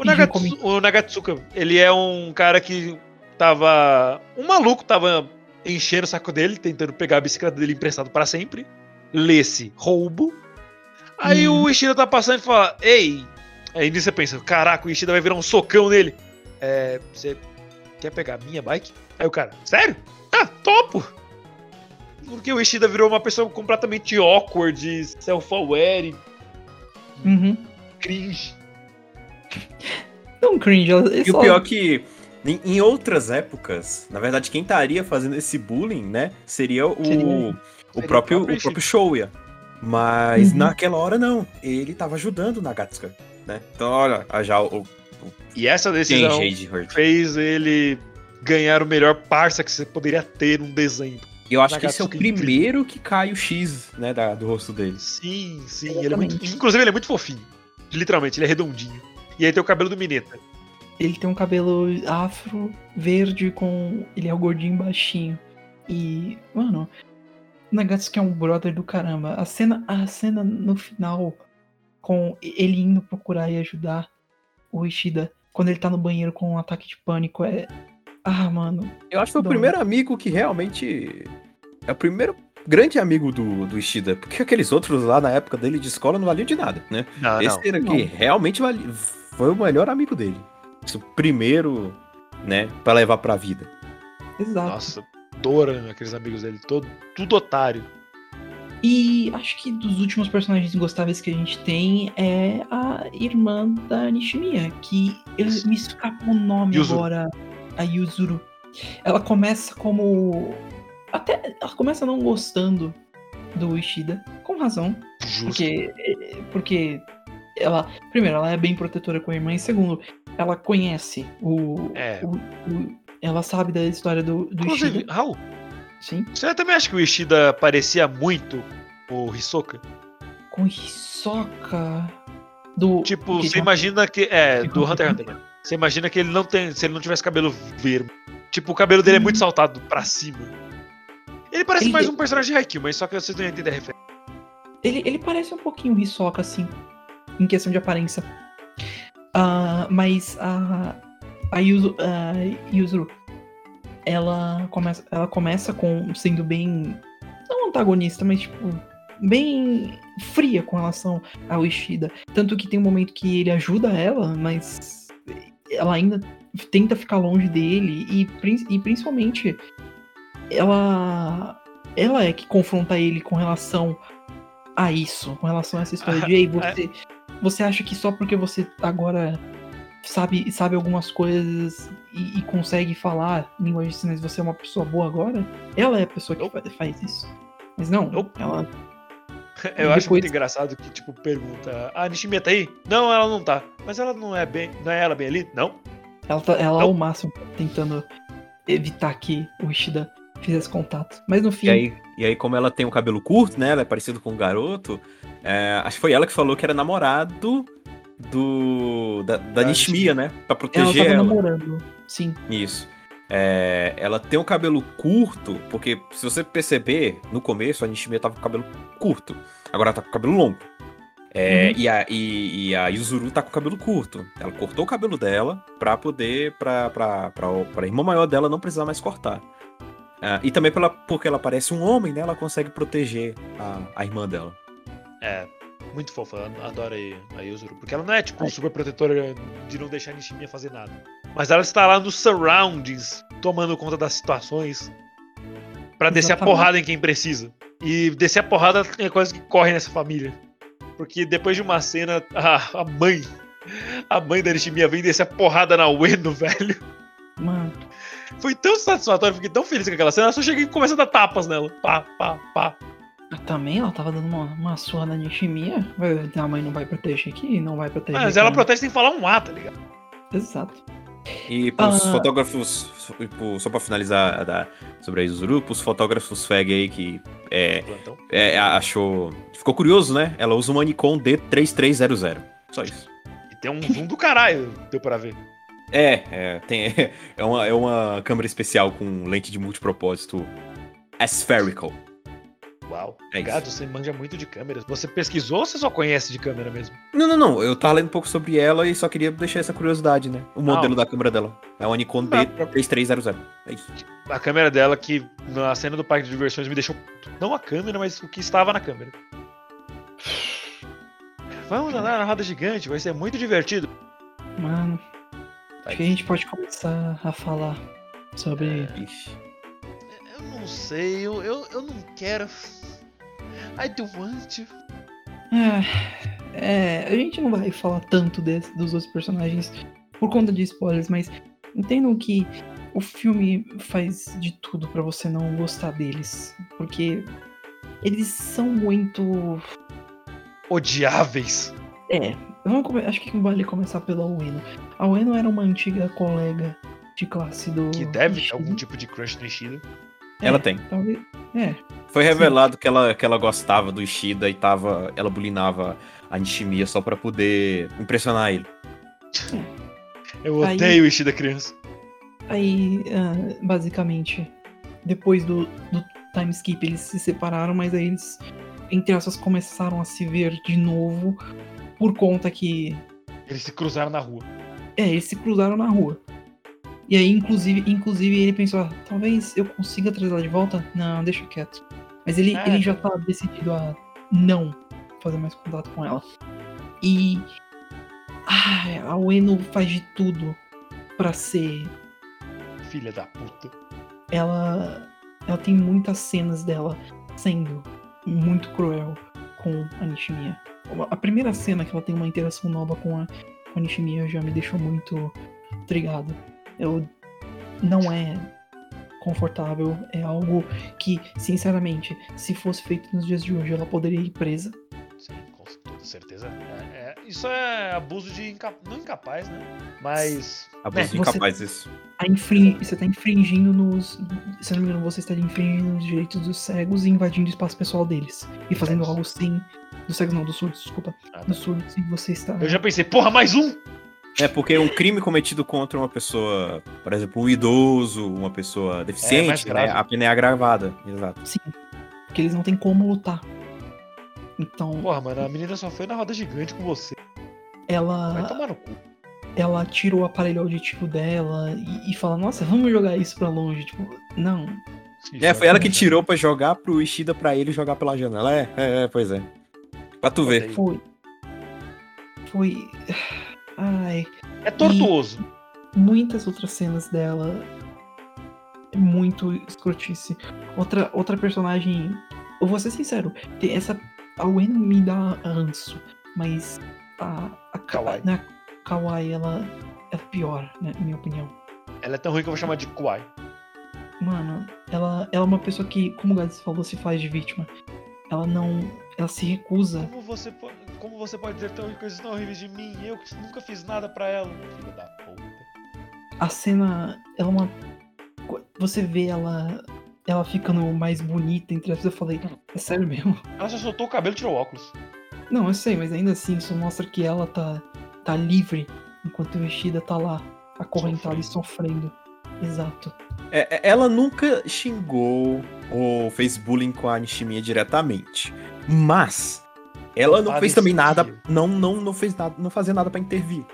O, Nagatsu, o Nagatsuka, ele é um cara que tava. Um maluco tava enchendo o saco dele, tentando pegar a bicicleta dele emprestado pra sempre. Lê-se roubo. Aí Hum. o Ishida tá passando e fala: Ei! Aí nisso você pensa: Caraca, o Ishida vai virar um socão nele. É. Você quer pegar a minha bike? Aí o cara: Sério? Ah, topo! Porque o Ishida virou uma pessoa completamente awkward, self-aware, Uhum. cringe. Não cringe, E o só- pior é que em, em outras épocas, na verdade, quem estaria fazendo esse bullying, né, seria o, Seria- o Seria próprio, o o próprio Shoya. Mas Uhum. naquela hora não, ele tava ajudando o Nagatsuka, né? Então, olha, a já o, o E essa decisão fez ele ganhar o melhor parça que você poderia ter num desenho. Eu acho que esse é o primeiro que cai o X, né, da- do rosto dele. Sim, sim. Ele é muito, inclusive, ele é muito fofinho. Literalmente, ele é redondinho. E aí tem o cabelo do Mineta. Ele tem um cabelo afro, verde, com. Ele é o gordinho baixinho. E, mano, o Nagatsuki é um brother do caramba. A cena, a cena no final, com ele indo procurar e ajudar o Ishida, quando ele tá no banheiro com um ataque de pânico, é. Ah, mano. Eu acho que foi o primeiro amigo que realmente. É o primeiro grande amigo do, do Ishida. Porque aqueles outros lá na época dele de escola não valiam de nada, né? Não, Esse era Não. aqui realmente vali... foi o melhor amigo dele. Esse o primeiro, né, pra levar pra vida. Exato. Nossa, adora aqueles amigos dele. Todo, tudo otário. E acho que dos últimos personagens gostáveis que a gente tem é a irmã da Nishimiya, que ele me escapa o nome Yuzuru. agora, a Yuzuru. Ela começa como. Até. Ela começa não gostando do Ishida, com razão. Justo. Porque. Porque ela. Primeiro, ela é bem protetora com a irmã, e segundo, ela conhece o, É. o- o- ela sabe da história do, do Inclusive, Ishida. Raul, Sim. você também acha que o Ishida parecia muito o Hisoka? Com Hisoka do Tipo, você imagina que. É, do Hunter x Hunter. né? Você imagina que ele não tem. Se ele não tivesse cabelo vermelho. Tipo, o cabelo dele é muito saltado pra cima. Ele parece Ele mais um personagem de Haikyuu, mas só que vocês não iam entender a referência. Ele, ele parece um pouquinho o Hisoka, assim, em questão de aparência. Ah, mas a, a, Yuzu, a Yuzuru, ela começa, ela começa com sendo bem. Não antagonista, mas tipo. Bem fria com relação ao Ishida. Tanto que tem um momento que ele ajuda ela, mas ela ainda tenta ficar longe dele. E, e principalmente, ela. Ela é que confronta ele com relação a isso, com relação a essa história de ei, você, você acha que só porque você agora sabe, sabe algumas coisas e, e consegue falar língua de sinais, você é uma pessoa boa agora? Ela é a pessoa que fa- faz isso. Mas não, ela. Eu E acho depois- muito engraçado que, tipo, pergunta: Ah, a Nishimiya tá aí? Não, ela não tá. Mas ela não é bem. Não é ela bem ali? Não. Ela, tá, ela Não. ao máximo tentando evitar que o Ishida fizesse contato. Mas no fim. E aí, e aí, como ela tem o cabelo curto, né? Ela é parecido com um garoto. é, acho que foi ela que falou que era namorado do da, da né? Pra ela proteger tava ela. namorando. Sim. Isso. É, ela tem o cabelo curto, porque se você perceber, no começo a Nishimiya tava com o cabelo curto. Agora ela tá com o cabelo longo. É, Uhum. e, a, e, e a Yuzuru tá com o cabelo curto. Ela cortou o cabelo dela pra poder. pra, pra, pra, pra irmã maior dela não precisar mais cortar. Ah, e também pela, porque ela parece um homem, né? Ela consegue proteger a, a irmã dela. É. Muito fofa, adoro a Yuzuru. Porque ela não é, tipo, super protetora de não deixar a Nishimiya fazer nada. Mas ela está lá nos surroundings, tomando conta das situações. Pra descer a porrada em quem precisa. E descer a porrada é coisa que corre nessa família. Porque depois de uma cena, a, a mãe. A mãe da Nishimiya vem descer a porrada na Ueno, velho. Mano. Foi tão satisfatório, fiquei tão feliz com aquela cena. Eu só cheguei e comecei a dar tapas nela. Pá, pá, pá. Também ela tava dando uma, uma surra na Nishimiya. Vai- A mãe não vai proteger aqui, não vai proteger. Mas ela protege sem falar um A, tá ligado? Exato. E pros Ah. fotógrafos, só pra finalizar da- sobre a Yuzuru, pros fotógrafos fag aí que é, Plantão. é, achou. Ficou curioso, né? Ela usa uma Nikon D3300. Só isso. E tem um zoom do caralho, deu pra ver. É, é, tem, é, uma, é uma câmera especial com lente de multipropósito aspherical. Uau. É. Gato, você manja muito de câmeras. Você pesquisou ou você só conhece de câmera mesmo? Não, não, não. Eu tava lendo um pouco sobre ela e só queria deixar essa curiosidade, né? O modelo Ah. da câmera dela. É uma Nikon pra- D3300. É isso. A câmera dela, que na cena do parque de diversões me deixou. Não a câmera, mas o que estava na câmera. Vamos andar na roda gigante, vai ser muito divertido. Mano. Acho que a gente pode começar a falar sobre. Ixi. Eu não sei, eu, eu, eu não quero. I don't want to. Ah, é, a gente não vai falar tanto desse- dos outros personagens por conta de spoilers, mas entendam que o filme faz de tudo pra você não gostar deles, porque eles são muito. Odiáveis. É, vamos acho que vale começar pela Ueno. A Ueno era uma antiga colega de classe do. Que deve ter algum tipo de crush no Ishida. Ela É, tem. Talvez. É, Foi revelado que ela, que ela gostava do Ishida e tava. Ela bulinava a Nishimiya só pra poder impressionar ele. Eu Aí- odeio o Ishida criança. Aí, ah, basicamente, depois do, do time skip, eles se separaram, mas aí eles, entre aspas, começaram a se ver de novo por conta que. Eles se cruzaram na rua. É, eles se cruzaram na rua. E aí, inclusive, inclusive ele pensou, ah, talvez eu consiga trazer ela de volta? Não, deixa quieto. Mas ele, É. ele já tá decidido a não fazer mais contato com ela. E. ai, a Ueno faz de tudo pra ser Filha da puta. ela ela tem muitas cenas dela sendo muito cruel com a Nishimiya. A primeira cena que ela tem uma interação nova com a, com a Nishimiya já me deixou muito intrigado. Eu não é confortável, é algo que, sinceramente, se fosse feito nos dias de hoje, ela poderia ir presa. Sim, com toda certeza. É- é- isso é abuso de. Inca... Não incapaz, né? Mas. Abuso É, de incapaz isso. A infrin- Você tá infringindo nos. Se eu não me engano, você estaria infringindo nos direitos dos cegos e invadindo o espaço pessoal deles. E fazendo algo sem. Dos cegos não, dos surdos, desculpa. Ah, tá. Dos surdos, e você está. Eu já pensei, porra, mais um! É porque um crime cometido contra uma pessoa, por exemplo, um idoso, uma pessoa mais deficiente, né, grave. a pena é agravada. Exato. Sim. Porque eles não têm como lutar. Então, Porra, mano, a menina só foi na roda gigante com você. Vai ela, tomar no cu. ela tira o aparelho auditivo dela e, e fala, nossa, vamos jogar isso pra longe. Tipo, não. É, foi ela que tirou pra jogar pro Ishida pra ele jogar pela janela. É, é, é, pois é. Pra tu ver. Foi. Foi. Ai. É tortuoso. muitas outras cenas dela é muito escrotice. Outra, outra personagem. Eu vou ser sincero, essa. A Gwen me dá ranço, mas a. A Ka- Kawaii. né, a Kawaii, ela é pior, né, na minha opinião. Ela é tão ruim que eu vou chamar de Kwai. Mano, ela, ela é uma pessoa que, como o Gads falou, se faz de vítima. Ela não. Ela se recusa. Como você, po- como você pode dizer tão coisas tão horríveis de mim? Eu que nunca fiz nada pra ela. Filha da puta. A cena. É uma. Você vê ela. Ela ficando mais bonita entre as. Eu falei, é sério mesmo? Ela só soltou o cabelo e tirou o óculos. Não, eu sei, mas ainda assim, isso mostra que ela tá, tá livre, enquanto o Ishida tá lá, acorrentado e sofrendo. Exato. É, é, ela nunca xingou ou fez bullying com a Nishimiya diretamente. Mas ela não fez também nada, não, não, não fez nada, não fazia nada pra intervir.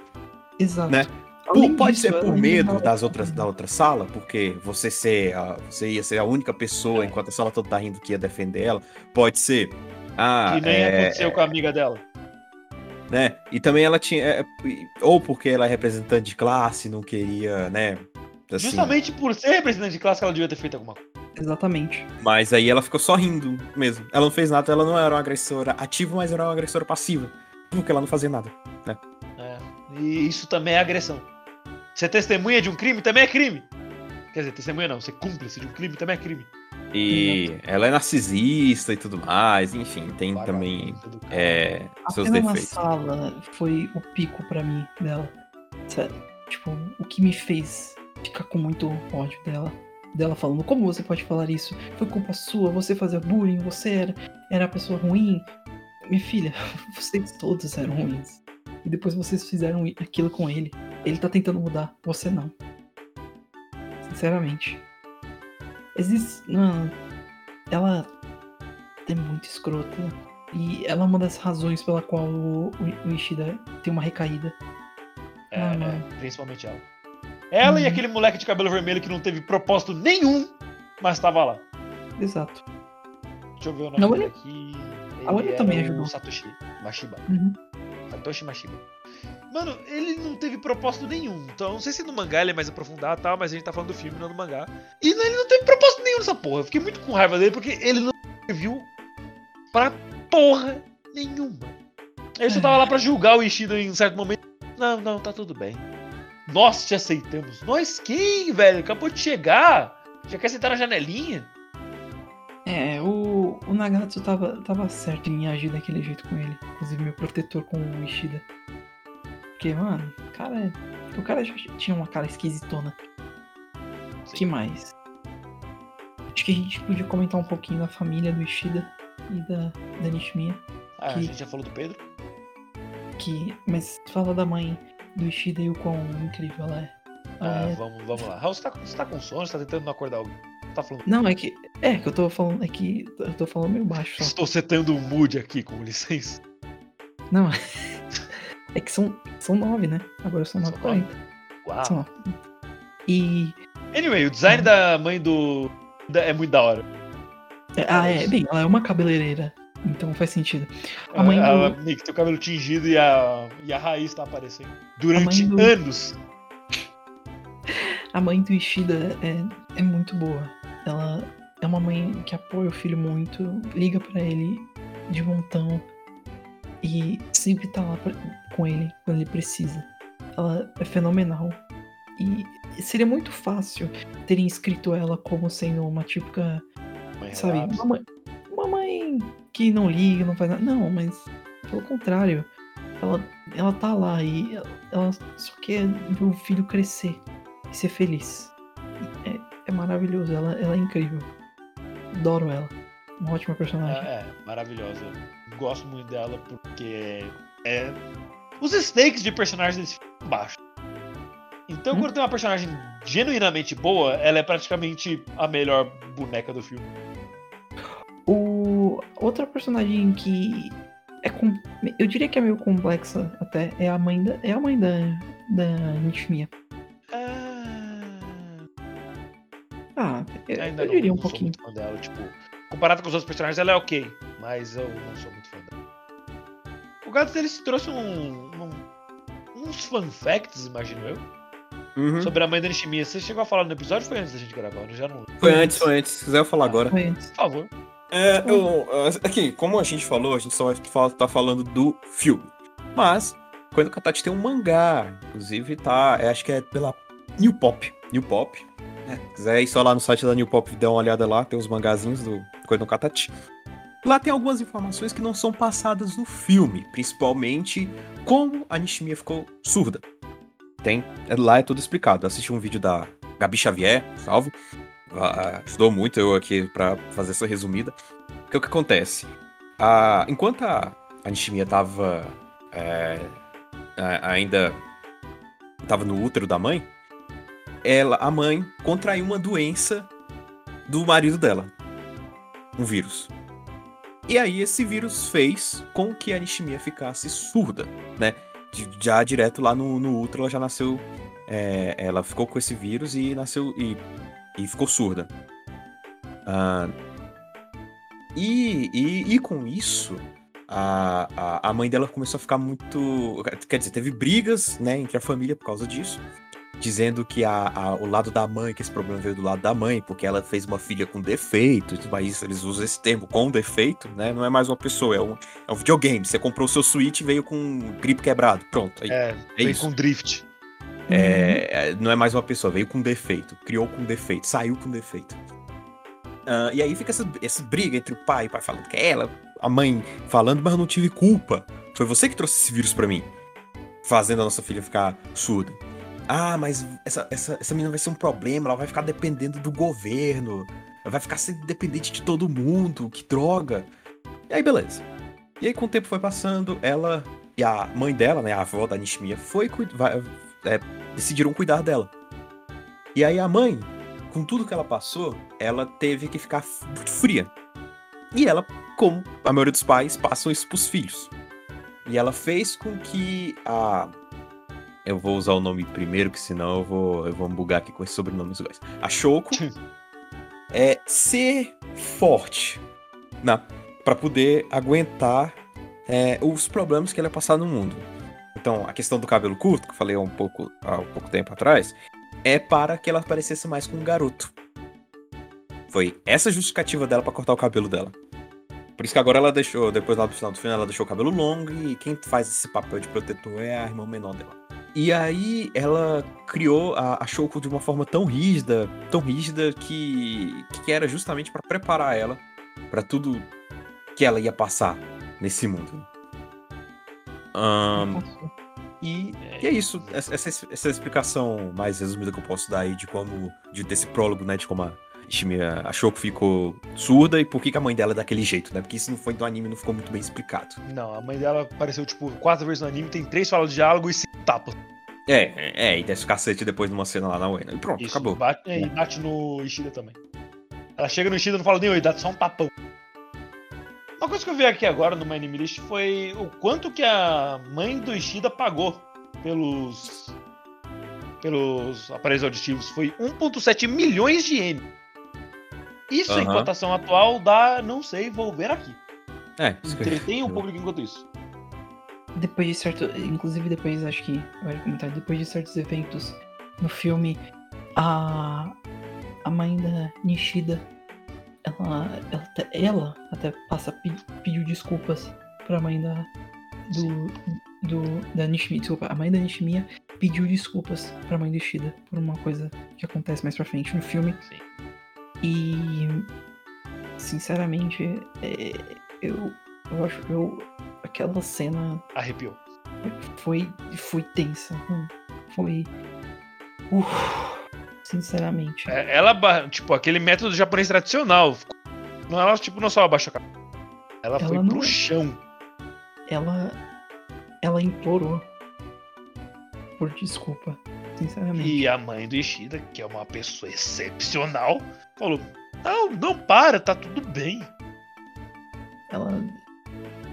Exato. Né? Por- pode disso, ser ela por medo das outras da outra sala, porque você ser, a- você ia ser a única pessoa enquanto a sala toda tá rindo que ia defender ela. Pode ser. Ah, que nem é, aconteceu com a amiga dela. né? E também ela tinha, é, ou porque ela é representante de classe, não queria, né? assim, Justamente por ser representante de classe que ela devia ter feito alguma coisa. Exatamente. Mas aí ela ficou só rindo mesmo. Ela não fez nada, ela não era uma agressora ativa, mas era uma agressora passiva. Porque ela não fazia nada. É. E isso também é agressão. Ser testemunha de um crime também é crime. Quer dizer, testemunha não, ser cúmplice de um crime também é crime. E ela é narcisista e tudo mais, enfim, tem também é, A seus na defeitos. sala foi o pico pra mim dela. Sério. Tipo, o que me fez ficar com muito ódio dela. Dela falando, como você pode falar isso? Foi culpa sua, você fazia bullying, você era, era a pessoa ruim. Minha filha, vocês todos eram ruins. E depois vocês fizeram aquilo com ele. Ele tá tentando mudar, você não. Sinceramente. Existe. Mano, ela é muito escrota. E ela é uma das razões pela qual o, Ishida tem uma recaída. É, Ah, é, principalmente ela. Ela e Uhum. aquele moleque de cabelo vermelho que não teve propósito nenhum, mas tava lá. Exato. Deixa eu ver o nome ele- aqui. a Ele também o ajudou. Satoshi Mashiba. Uhum. Satoshi Mashiba. Mano, ele não teve propósito nenhum. Então, não sei se no mangá ele é mais aprofundado e tal, mas a gente tá falando do filme, não do mangá. E ele não teve propósito nenhum nessa porra. Eu fiquei muito com raiva dele porque ele não serviu pra porra nenhuma. Ele só tava lá pra julgar o Ishida em um certo momento. Não, não, tá tudo bem. Nós te aceitamos. Nós quem, velho? Acabou de chegar. Já quer sentar na janelinha? É, o, o Nagatsu tava, tava certo em agir daquele jeito com ele. Inclusive, meu protetor com o Ishida. Porque, mano, o cara. O cara já tinha uma cara esquisitona. que mais? Acho que a gente podia comentar um pouquinho da família do Ishida e da, da Nishimiya. Ah, a Que- gente já falou do Pedro? Que, mas fala da mãe do Ishida e o quão incrível ela é. Ela Ah, é- vamos, vamos lá. Raul, você tá, com- você tá com sono? Você tá tentando não acordar alguém? Tá falando. Não, é que. É que eu tô falando. É que eu tô falando meio baixo só. Estou setando um mood aqui, com licença. Não, é que são, são nove, né? Agora são nove e quarenta. Uau. São nove. E. Anyway, o design da mãe do. É muito da hora. é- Ah, é, bem, ela é uma cabeleireira. Então faz sentido. A mãe Ela, do. Nick, teu cabelo tingido e a, e a raiz tá aparecendo. Durante do- anos. A mãe do Ishida é, é muito boa. Ela é uma mãe que apoia o filho muito, liga pra ele de montão e sempre tá lá pra- com ele quando ele precisa. Ela é fenomenal. E seria muito fácil terem escrito ela como sendo uma típica, Mãe sabe, uma mãe, que não liga, não faz nada. Não, mas Pelo contrário, ela, ela tá lá e ela, ela só quer ver o filho crescer e ser feliz. É, é maravilhoso, ela, ela é incrível. Adoro ela. Uma ótima É, personagem. é, maravilhosa. Eu gosto muito dela porque é. Os stakes de personagens desse filme são baixos. Então, Hum. quando tem uma personagem genuinamente boa, ela é praticamente a melhor boneca do filme. O outra personagem que é com, eu diria que é meio complexa até é a mãe da é a mãe da da Nishimiya. Ah, Ah, eu, ainda eu não, diria um não sou pouquinho. muito fã dela. Tipo, comparado com os outros personagens, ela é ok. Mas eu não sou muito fã dela. O gato deles trouxe um, um- uns fun facts, imagino eu, Uhum. sobre a mãe da Nishimiya. Você chegou a falar no episódio ou foi antes da gente gravar? Eu já não lembro. Foi antes, foi antes. Se quiser eu falar agora. Foi antes. Por favor. É, eu, aqui, como a gente falou, a gente só tá falando do filme. Mas, no Katachi tem um mangá. Inclusive, tá. é, acho que é pela New Pop. New Pop. né? Se quiser ir só lá no site da New Pop e dar uma olhada lá, tem os mangazinhos do no Katachi. Lá tem algumas informações que não são passadas no filme, principalmente como a Nishimiya ficou surda. Tem, é- lá é tudo explicado. Assisti um vídeo da Gabi Xavier, salve. Ah, ajudou muito eu aqui pra fazer essa resumida. Porque o que acontece? A- enquanto a, a Nishimiya tava é, a- ainda tava no útero da mãe, ela, a mãe contraiu uma doença do marido dela. Um vírus. E aí esse vírus fez com que a Nishimiya ficasse surda, né? Já direto lá no, no útero ela já nasceu. é, ela ficou com esse vírus e nasceu. E, e ficou surda. Ah, e, e, e com isso, a, a, a mãe dela começou a ficar muito. Quer dizer, teve brigas né, entre a família por causa disso. Dizendo que a, a- o lado da mãe, que esse problema veio do lado da mãe, porque ela fez uma filha com defeito, mas eles usam esse termo com defeito, né? Não é mais uma pessoa, é um, é um videogame. Você comprou o seu Switch e veio com um grip quebrado. Pronto. Aí, É, vem isso. com drift. É, é, não é mais uma pessoa, veio com defeito, criou com defeito, saiu com defeito. Ah, e aí fica essa, essa briga entre o pai, o pai falando que é ela, a mãe falando, mas eu não tive culpa. Foi você que trouxe esse vírus pra mim, fazendo a nossa filha ficar surda. Ah, mas essa, essa, essa menina vai ser um problema, ela vai ficar dependendo do governo, ela vai ficar sendo dependente de todo mundo, que droga. E aí, beleza. E aí, com o tempo foi passando, ela e a mãe dela, né, a avó da Nishimiya, foi é, decidiram cuidar dela. E aí a mãe, com tudo que ela passou, ela teve que ficar muito fria. E ela, como a maioria dos pais, passam isso pros filhos. E ela fez com que a. Eu vou usar o nome primeiro, que senão eu vou, eu vou bugar aqui com esses sobrenomes iguais. A Shoko é ser forte na, para poder aguentar é, os problemas que ela ia passar no mundo. Então, a questão do cabelo curto, que eu falei há um pouco, há um pouco tempo atrás, é para que ela parecesse mais com um garoto. Foi essa justificativa dela para cortar o cabelo dela. Por isso que agora ela deixou, depois lá no final do filme, ela deixou o cabelo longo e quem faz esse papel de protetor é a irmã menor dela. E aí ela criou a, a Shoko de uma forma tão rígida, tão rígida que, que era justamente para preparar ela para tudo que ela ia passar nesse mundo. Ahn, e, e é isso. Essa, essa, essa explicação mais resumida que eu posso dar aí de como. De, desse prólogo, né? De como a Ishimiya achou que ficou surda e por que, que a mãe dela é daquele jeito, né? Porque isso não foi do anime, não ficou muito bem explicado. Não, a mãe dela apareceu, tipo, quatro vezes no anime, tem três falas de diálogo e cinco tapas. É, é, é, e desce o cacete depois numa cena lá na Uena. E pronto, Isso, acabou. Bate, é, e bate no Ishida também. Ela chega no Ishida e não fala nem oi, dá só um tapão. Uma coisa que eu vi aqui agora no My Anime List foi o quanto que a mãe do Ishida pagou pelos pelos aparelhos auditivos. Foi 1.7 milhões de ienes. Isso em Aham. cotação atual dá, não sei, vou ver aqui. É, Entretém o público enquanto isso. Depois de certo. Inclusive depois, acho que. Vai comentar, depois de certos eventos no filme, a. A mãe da Nishida. Ela. Ela, até- ela até passa pe- pediu desculpas pra mãe da. Do. Do. Da Nishimiya. Desculpa, a mãe da Nishimiya pediu desculpas pra mãe do Ishida por uma coisa que acontece mais pra frente no filme. Sim. E. Sinceramente, é, eu. Eu acho. Eu, aquela cena Arrepiou. foi, foi tensa. Foi. Uf, sinceramente. É, Ela, tipo, aquele método japonês tradicional. Não, ela, tipo, não só abaixou a cabeça. Ela, Ela foi não- pro chão. Ela. Ela implorou por desculpa. Sinceramente. E a mãe do Ishida, que é uma pessoa excepcional, falou: Não, não para, tá tudo bem. Ela.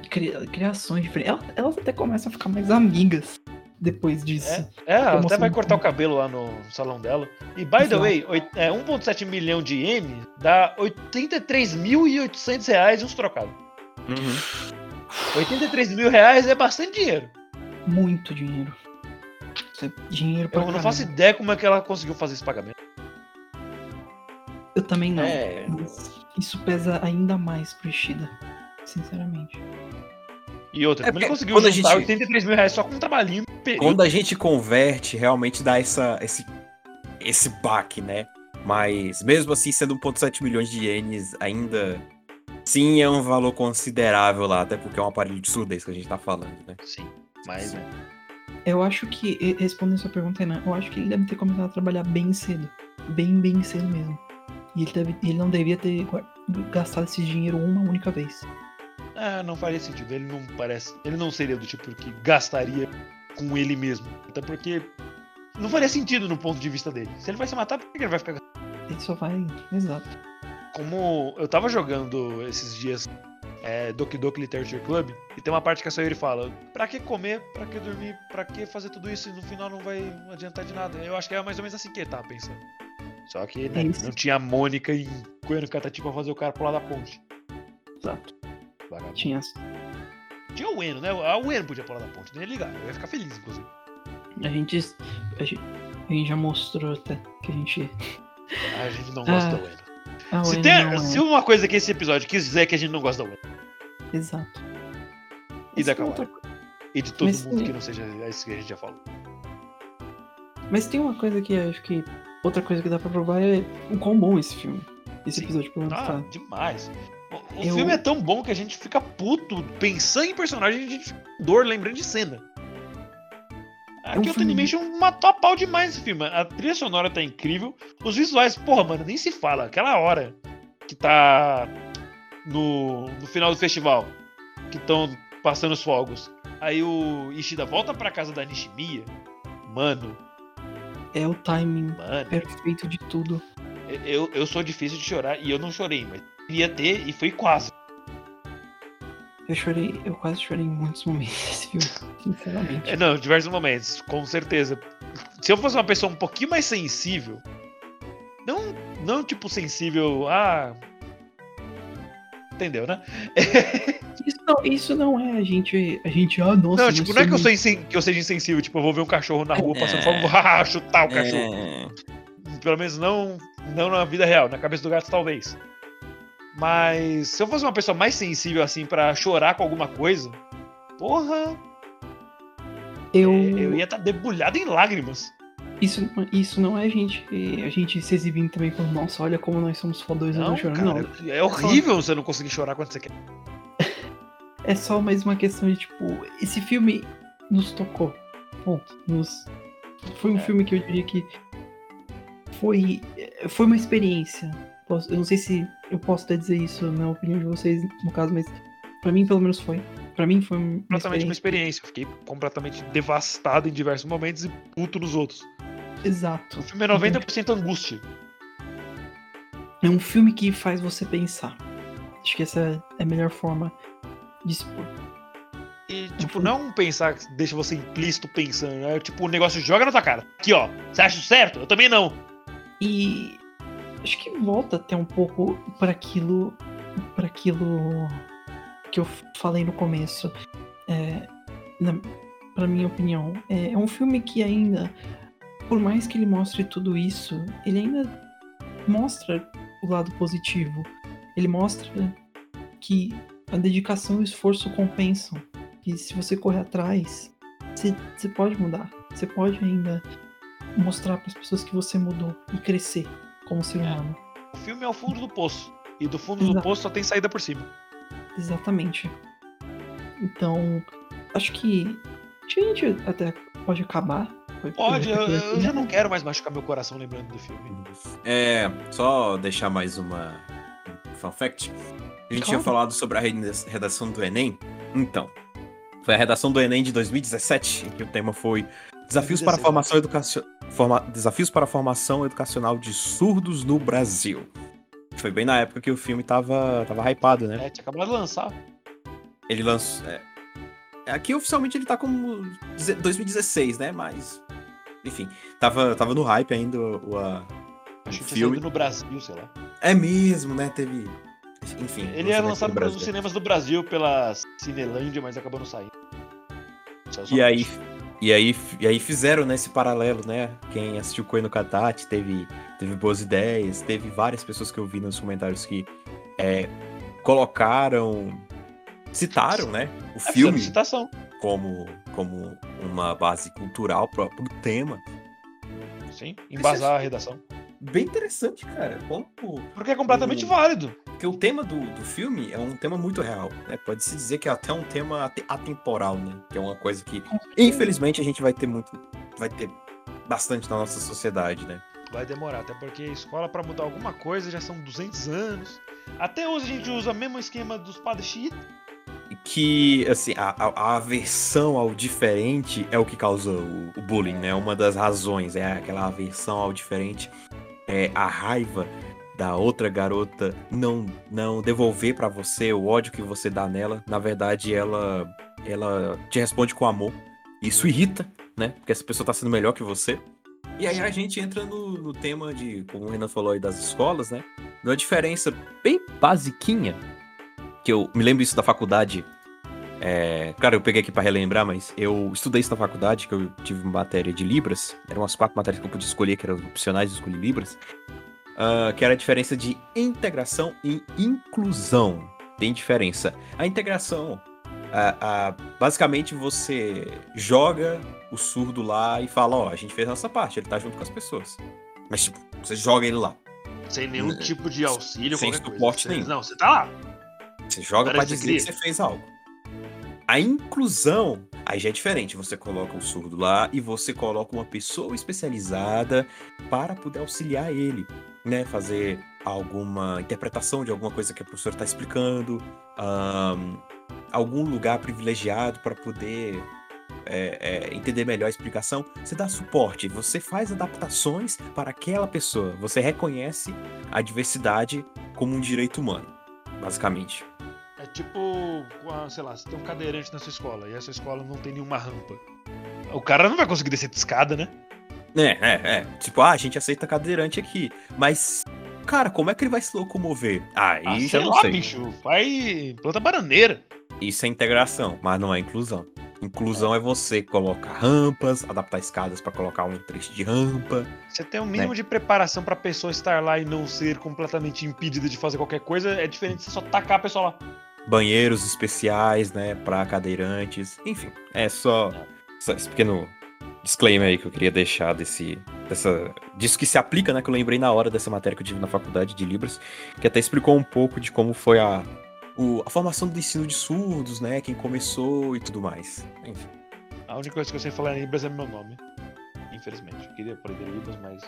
Cria, criações diferentes. Ela- elas até começam a ficar mais amigas depois disso. É, ela até vai cortar o cabelo lá no salão dela. E by the Exato. way, oit- é, 1,7 milhão de ienes dá 83.800 reais uns trocados. Uhum. 83 mil reais é bastante dinheiro. Muito dinheiro. Isso é dinheiro pra Eu não caralho. faço ideia como é que ela conseguiu fazer esse pagamento. Eu também não. É. Mas isso pesa ainda mais pro Ishida. Sinceramente. E outra, É como ele conseguiu quando a juntar gente- 83 mil reais só com um trabalhinho. Quando a gente converte, realmente dá essa, esse, esse baque, né? Mas mesmo assim, sendo 1,7 milhões de ienes, ainda sim é um valor considerável lá, até porque é um aparelho de surdez que a gente tá falando, né? Sim, mas né, Eu acho que, respondendo sua pergunta, Renan, eu acho que ele deve ter começado a trabalhar bem cedo. Bem, bem cedo mesmo. E ele, deve, ele não devia ter gastado esse dinheiro uma única vez. Ah, não faria sentido. Ele não parece. Ele não seria do tipo que gastaria com ele mesmo. Até porque não faria sentido no ponto de vista dele. Se ele vai se matar, por que ele vai ficar Ele só vai. Exato. como eu tava jogando esses dias é, Doki Doki Literature Club, e tem uma parte que a Sayori fala: pra que comer, pra que dormir, pra que fazer tudo isso e no final não vai adiantar de nada. Eu acho que é mais ou menos assim que ele tava pensando. Só que né, não tinha a Mônica em Coelho Catati pra fazer o cara pular da ponte. Exato. Vagabundo. Tinha. Tinha o Eno, né? A Ueno podia pular da ponte, não ia ligar. Eu ia ficar feliz, inclusive. A gente. A gente, a gente já mostrou até que a gente. A gente não gosta Ah, da Ueno. Ah, Se, o tem, Eno não é. se uma coisa que esse episódio quiser que a gente não gosta da Ueno, Exato. E da é Kawaii. outra- e de todo Mas mundo sim. que não seja isso que a gente já falou. Mas tem uma coisa que eu acho que. Outra coisa que dá pra provar é o quão bom esse filme. Esse Sim. episódio, pelo menos, Ah, tá. demais. O, Eu- filme é tão bom que a gente fica puto pensando em personagem a gente fica com dor lembrando de cena. É Aqui um o filme- Animation matou a pau demais esse filme. A trilha sonora tá incrível. Os visuais, porra, mano, nem se fala. Aquela hora que tá no, no final do festival, que estão passando os fogos. Aí o Ishida volta pra casa da Nishimiya. Mano, É o timing mano. perfeito de tudo. Eu, eu sou difícil de chorar e eu não chorei, mas queria ter e foi quase. Eu chorei, eu quase chorei em muitos momentos desse filme, sinceramente. É, não, diversos momentos, com certeza. Se eu fosse uma pessoa um pouquinho mais sensível, não, não tipo sensível, ah. Entendeu, né? Isso não, isso não é a gente. A gente, ah, nossa. não, nós tipo, não é que eu, sou insen- que eu seja insensível, tipo, eu vou ver um cachorro na rua passando É. fome, vou ah, chutar o cachorro. É, Pelo menos não, não na vida real, na cabeça do gato talvez. Mas se eu fosse uma pessoa mais sensível assim pra chorar com alguma coisa, porra, Eu, eu ia estar debulhado em lágrimas. isso, não- isso não é a gente, a gente se exibindo também como, nossa, olha como nós somos fodões Não, não chorando. cara, Não, é horrível você não conseguir chorar quando você quer. é só mais uma questão de, tipo, esse filme nos tocou. Ponto. Nos, foi um É. filme que eu diria que foi, foi uma experiência. Eu não sei se eu posso até dizer isso na opinião de vocês, no caso, mas pra mim, pelo menos, foi. Pra mim, foi uma Completamente uma experiência. Eu fiquei completamente devastado em diversos momentos e puto nos outros. Exato. O filme é 90% angústia. É um filme que faz você pensar. Acho que essa é a melhor forma de expor. E, tipo, não é pensar que deixa você implícito pensando. É tipo, o negócio joga na tua cara. Aqui, ó. Você acha certo? Eu também não. E acho que volta até um pouco para aquilo, para aquilo que eu falei no começo. É, na, pra minha opinião, é, é um filme que ainda, por mais que ele mostre tudo isso, ele ainda mostra o lado positivo. Ele mostra que a dedicação e o esforço compensam. E se você correr atrás, você pode mudar. Você pode ainda mostrar para as pessoas que você mudou e crescer como ser humano. O filme é o fundo do poço. E do fundo do Exato. poço só tem saída por cima. Exatamente. Então, acho que. A gente até pode acabar. Pode, eu, eu né? já não quero mais machucar meu coração lembrando do filme. É, só deixar mais uma um fun fact. A gente tinha Claro. falado sobre a reda- redação do Enem. Então, foi a redação do Enem de 2017, em que o tema foi Desafios para a 2017. formação educacio- forma- Desafios para a formação educacional de surdos no Brasil. Foi bem na época que o filme tava, tava hypado, né? É, tinha acabado de lançar. Ele lançou. É, aqui oficialmente ele tá como deze- 2016, né? Mas. Enfim, tava, tava no hype ainda o, a- Acho que filme. no Brasil, sei lá. É mesmo, né? Teve. Enfim. Ele era lançado no pelos Brasil. cinemas do Brasil pela Cinelândia, mas acabou não saindo. Só E aí. E aí, e aí fizeram né, esse paralelo, né? Quem assistiu Koe no Katachi teve, teve boas ideias, teve várias pessoas que eu vi nos comentários que é, colocaram, citaram, né? O É, filme citação. como, como uma base cultural pro, pro tema. Sim, embasar a redação. Bem interessante, cara. Como, Porque é completamente Hum. válido. Porque o tema do, do filme é um tema muito real, né? Pode-se dizer que é até um tema ate- atemporal, né? Que é uma coisa que, infelizmente, a gente vai ter muito. Vai ter bastante na nossa sociedade, né? Vai demorar, até porque escola pra mudar alguma coisa já são 200 anos. Até hoje a gente usa o mesmo esquema dos padres chiitas. que assim a, a, a aversão ao diferente é o que causa o, o bullying, né? Uma das razões é aquela aversão ao diferente, é a raiva da outra garota não não devolver pra você o ódio que você dá nela. Na verdade, ela ela te responde com amor. Isso irrita, né? Porque essa pessoa tá sendo melhor que você. E aí a gente entra no, no tema de, como o Renan falou aí das escolas, né? Uma diferença bem basiquinha que eu me lembro isso da faculdade. É, cara, eu peguei aqui pra relembrar, mas eu estudei isso na faculdade, que eu tive matéria de Libras. Eram umas quatro matérias que eu podia escolher, que eram opcionais, eu escolhi Libras. Ah, que era a diferença de integração e inclusão. Tem diferença. A integração, ah, ah, basicamente você joga o surdo lá e fala, ó, a gente fez a nossa parte, ele tá junto com as pessoas. Mas, tipo, você joga ele lá. Sem nenhum Hum, tipo de auxílio, sem suporte coisa. nenhum. Não, você tá lá. Você joga pra Parece dizer que você fez algo. A inclusão, aí já é diferente. Você coloca o surdo lá e você coloca uma pessoa especializada para poder auxiliar ele, né? Fazer alguma interpretação de alguma coisa que a professora está explicando, ahn, algum lugar privilegiado para poder é, é, entender melhor a explicação. Você dá suporte, você faz adaptações para aquela pessoa. Você reconhece a diversidade como um direito humano, basicamente. É tipo, a- sei lá, você tem um cadeirante na sua escola e essa escola não tem nenhuma rampa. O cara não vai conseguir descer de escada, né? É, é, é. Tipo, ah, a gente aceita cadeirante aqui. Mas, cara, como é que ele vai se locomover? Aí Ah, já sei não lá, sei. bicho. Vai planta bananeira. Isso é integração, mas não é inclusão. Inclusão é você colocar rampas, adaptar escadas pra colocar um trecho de rampa. Você tem um Né. mínimo de preparação pra pessoa estar lá e não ser completamente impedida de fazer qualquer coisa. É diferente de você só tacar a pessoa lá. Banheiros especiais, né, pra cadeirantes. Enfim, é só, só esse pequeno disclaimer aí que eu queria deixar desse, dessa, disso que se aplica, né, que eu lembrei na hora dessa matéria que eu tive na faculdade de Libras, que até explicou um pouco de como foi a, o- a formação do ensino de surdos, né, quem começou e tudo mais. Enfim. A única coisa que eu sei falar em Libras é meu nome. Infelizmente. Eu queria aprender Libras, mas.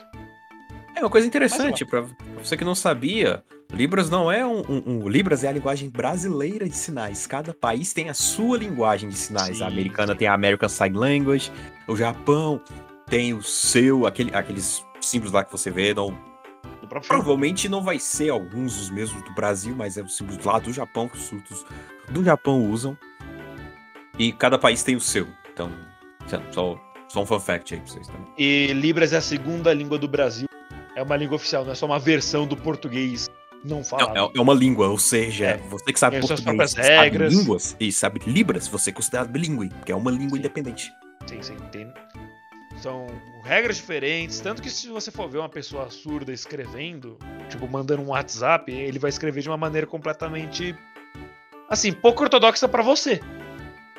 É uma coisa interessante, pra pra você que não sabia, Libras não é um, um- um- Libras é a linguagem brasileira de sinais. Cada país tem a sua linguagem de sinais. Sim, a americana tem a American Sign Language, o Japão tem o seu, aquele, aqueles símbolos lá que você vê. Não, provavelmente não vai ser alguns dos mesmos do Brasil, mas é os símbolos lá do Japão que os surdos do Japão usam. E cada país tem o seu. Então, só, só um fun fact aí pra vocês também. E Libras é a segunda língua do Brasil. É uma língua oficial, não é só uma versão do português não falado. É, é uma língua, ou seja, É. você que sabe Tem suas português, sabe regras. línguas e sabe Libras, você é considerado bilíngue, porque é uma língua Sim. independente. Sim, sim, tem. São regras diferentes, tanto que se você for ver uma pessoa surda escrevendo, tipo, mandando um WhatsApp, ele vai escrever de uma maneira completamente assim, pouco ortodoxa pra você.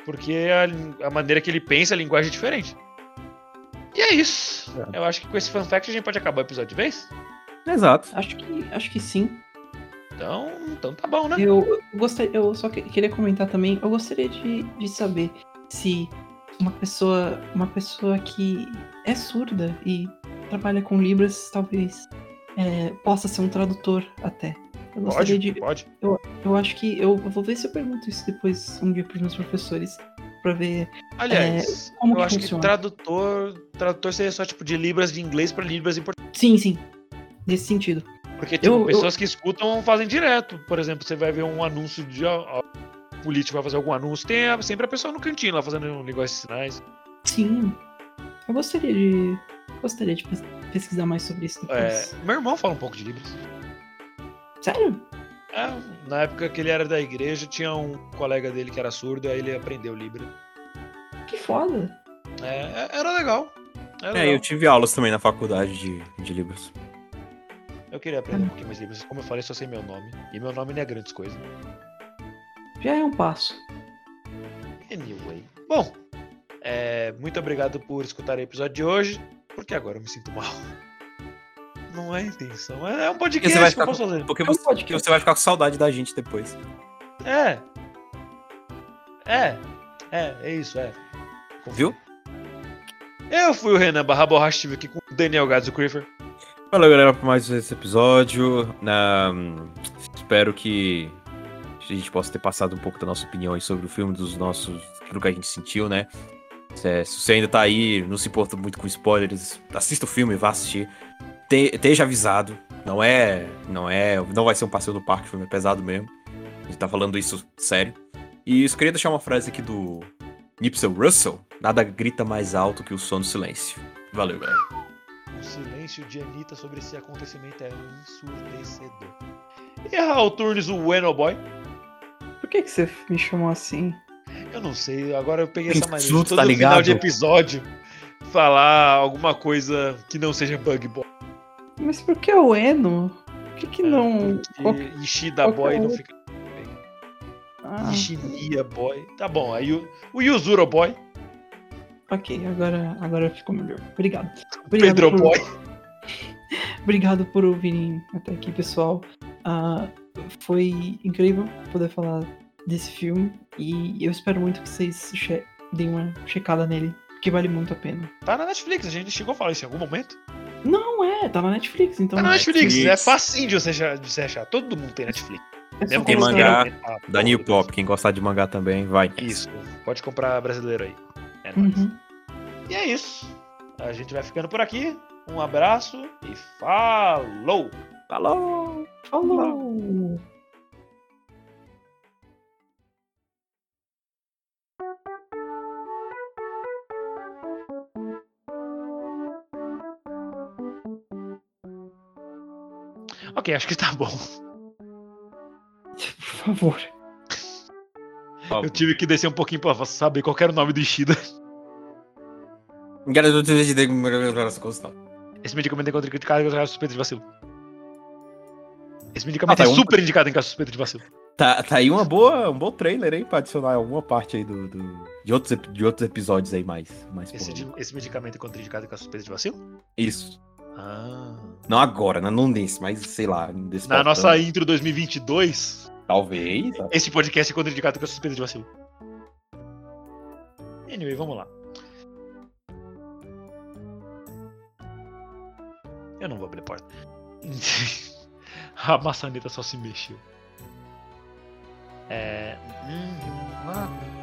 Porque a, a maneira que ele pensa, a linguagem é diferente. E é isso. Eu acho que com esse fun fact a gente pode acabar o episódio de vez. Exato. Acho que, acho que sim. Então, então tá bom, né? Eu, eu gostaria, eu só que- queria comentar também, eu gostaria de, de saber se uma pessoa, uma pessoa que é surda e trabalha com libras, talvez é, possa ser um tradutor até. Eu gostaria Pode, de, pode. eu acho que eu, eu vou ver se eu pergunto isso depois um dia para meus professores pra ver Aliás, como eu que acho funciona. que tradutor, tradutor seria só tipo de libras de inglês pra libras em português. Sim, sim. Nesse sentido. Porque tipo, Eu- eu- pessoas que escutam fazem direto. Por exemplo, você vai ver um anúncio de ó, político vai fazer algum anúncio, tem a- sempre a pessoa no cantinho lá fazendo linguagem de sinais. Sim. Eu gostaria de. Gostaria de pes- pesquisar mais sobre isso É, depois. meu irmão fala um pouco de libras. Sério? É, na época que ele era da igreja, tinha um colega dele que era surdo, aí ele aprendeu Libra. Que foda. É, é- era legal. Era É, legal. eu tive aulas também na faculdade de, de Libras. Eu queria aprender um pouquinho mais Libras. Como eu falei, só sei meu nome. E meu nome não é grandes coisas. Já é um passo. Anyway. Bom, é, muito obrigado por escutar o episódio de hoje, porque agora eu me sinto mal. Não é intenção. É um Porque podcast você vai que eu ficar posso fazer. Porque É um você, porque você vai ficar com saudade da gente depois. É. É. É, é isso, é. Viu? Eu fui o Renan Barra Borracha, estive aqui com o Daniel Gadzo Creeper. Valeu, galera, por mais esse episódio. Na- espero que a gente possa ter passado um pouco da nossa opinião aí sobre o filme, dos nossos. tudo que a gente sentiu, né? Se, se você ainda tá aí, não se importa muito com spoilers, assista o filme, vá assistir. Te- esteja avisado. Não é. Não é. Não vai ser um passeio no parque, é pesado mesmo. A gente tá falando isso sério. E eu queria deixar uma frase aqui do Nipsey Russell. Nada grita mais alto que o som do silêncio. Valeu, galera. O silêncio de Anitta sobre esse acontecimento é ensurdecedor. E Raul Turnes, o Bueno Boy? Por que, que você me chamou assim? Eu não sei, agora eu peguei essa mania de todo tá final ligado? de episódio falar alguma coisa que não seja Bug Boy. Mas por que o Eno? Por que, que não. Porque Ishida qualquer Boy não fica. Ah, Ishimiya Boy. Tá bom, aí o, o Yuzuro Boy, ok, agora, agora ficou melhor. Obrigado. Obrigado Pedro por- Boy. Obrigado por ouvirem até aqui, pessoal. Ah, foi incrível poder falar desse filme e eu espero muito que vocês deem uma checada nele, porque vale muito a pena. Tá na Netflix, a gente chegou a falar isso em algum momento. Não é, tá na Netflix, então. Tá na Netflix, Netflix. é facinho de você achar. De você achar. Todo mundo tem Netflix. é Tem mangá. Ah, Da New Pop, quem gostar de mangá também, vai. Isso, pode comprar brasileiro aí. É nóis. Uhum. E é isso. A gente vai ficando por aqui. Um abraço e falou! Falou! Falou! Ok, acho que tá bom. Por favor. Eu tive que descer um pouquinho pra saber qual era o nome do Ishida. Esse medicamento é contraindicado em caso de suspeita de vacilo. Esse medicamento Ah, tá, é um- super indicado em caso de suspeita de vacilo. Tá, tá aí uma boa, um bom trailer aí pra adicionar alguma parte aí do, do- de, outros, de outros episódios aí mais. mais Esse, esse medicamento é contraindicado em caso de suspeita de vacilo? Isso. Ah. Não agora, né? não nesse, mas sei lá. Desse Na nossa intro 2022, Talvez. esse podcast é contraindicado com a suspeita de vacilo. Anyway, vamos lá. Eu não vou abrir a porta. a maçaneta só se mexeu. É. hum, ah.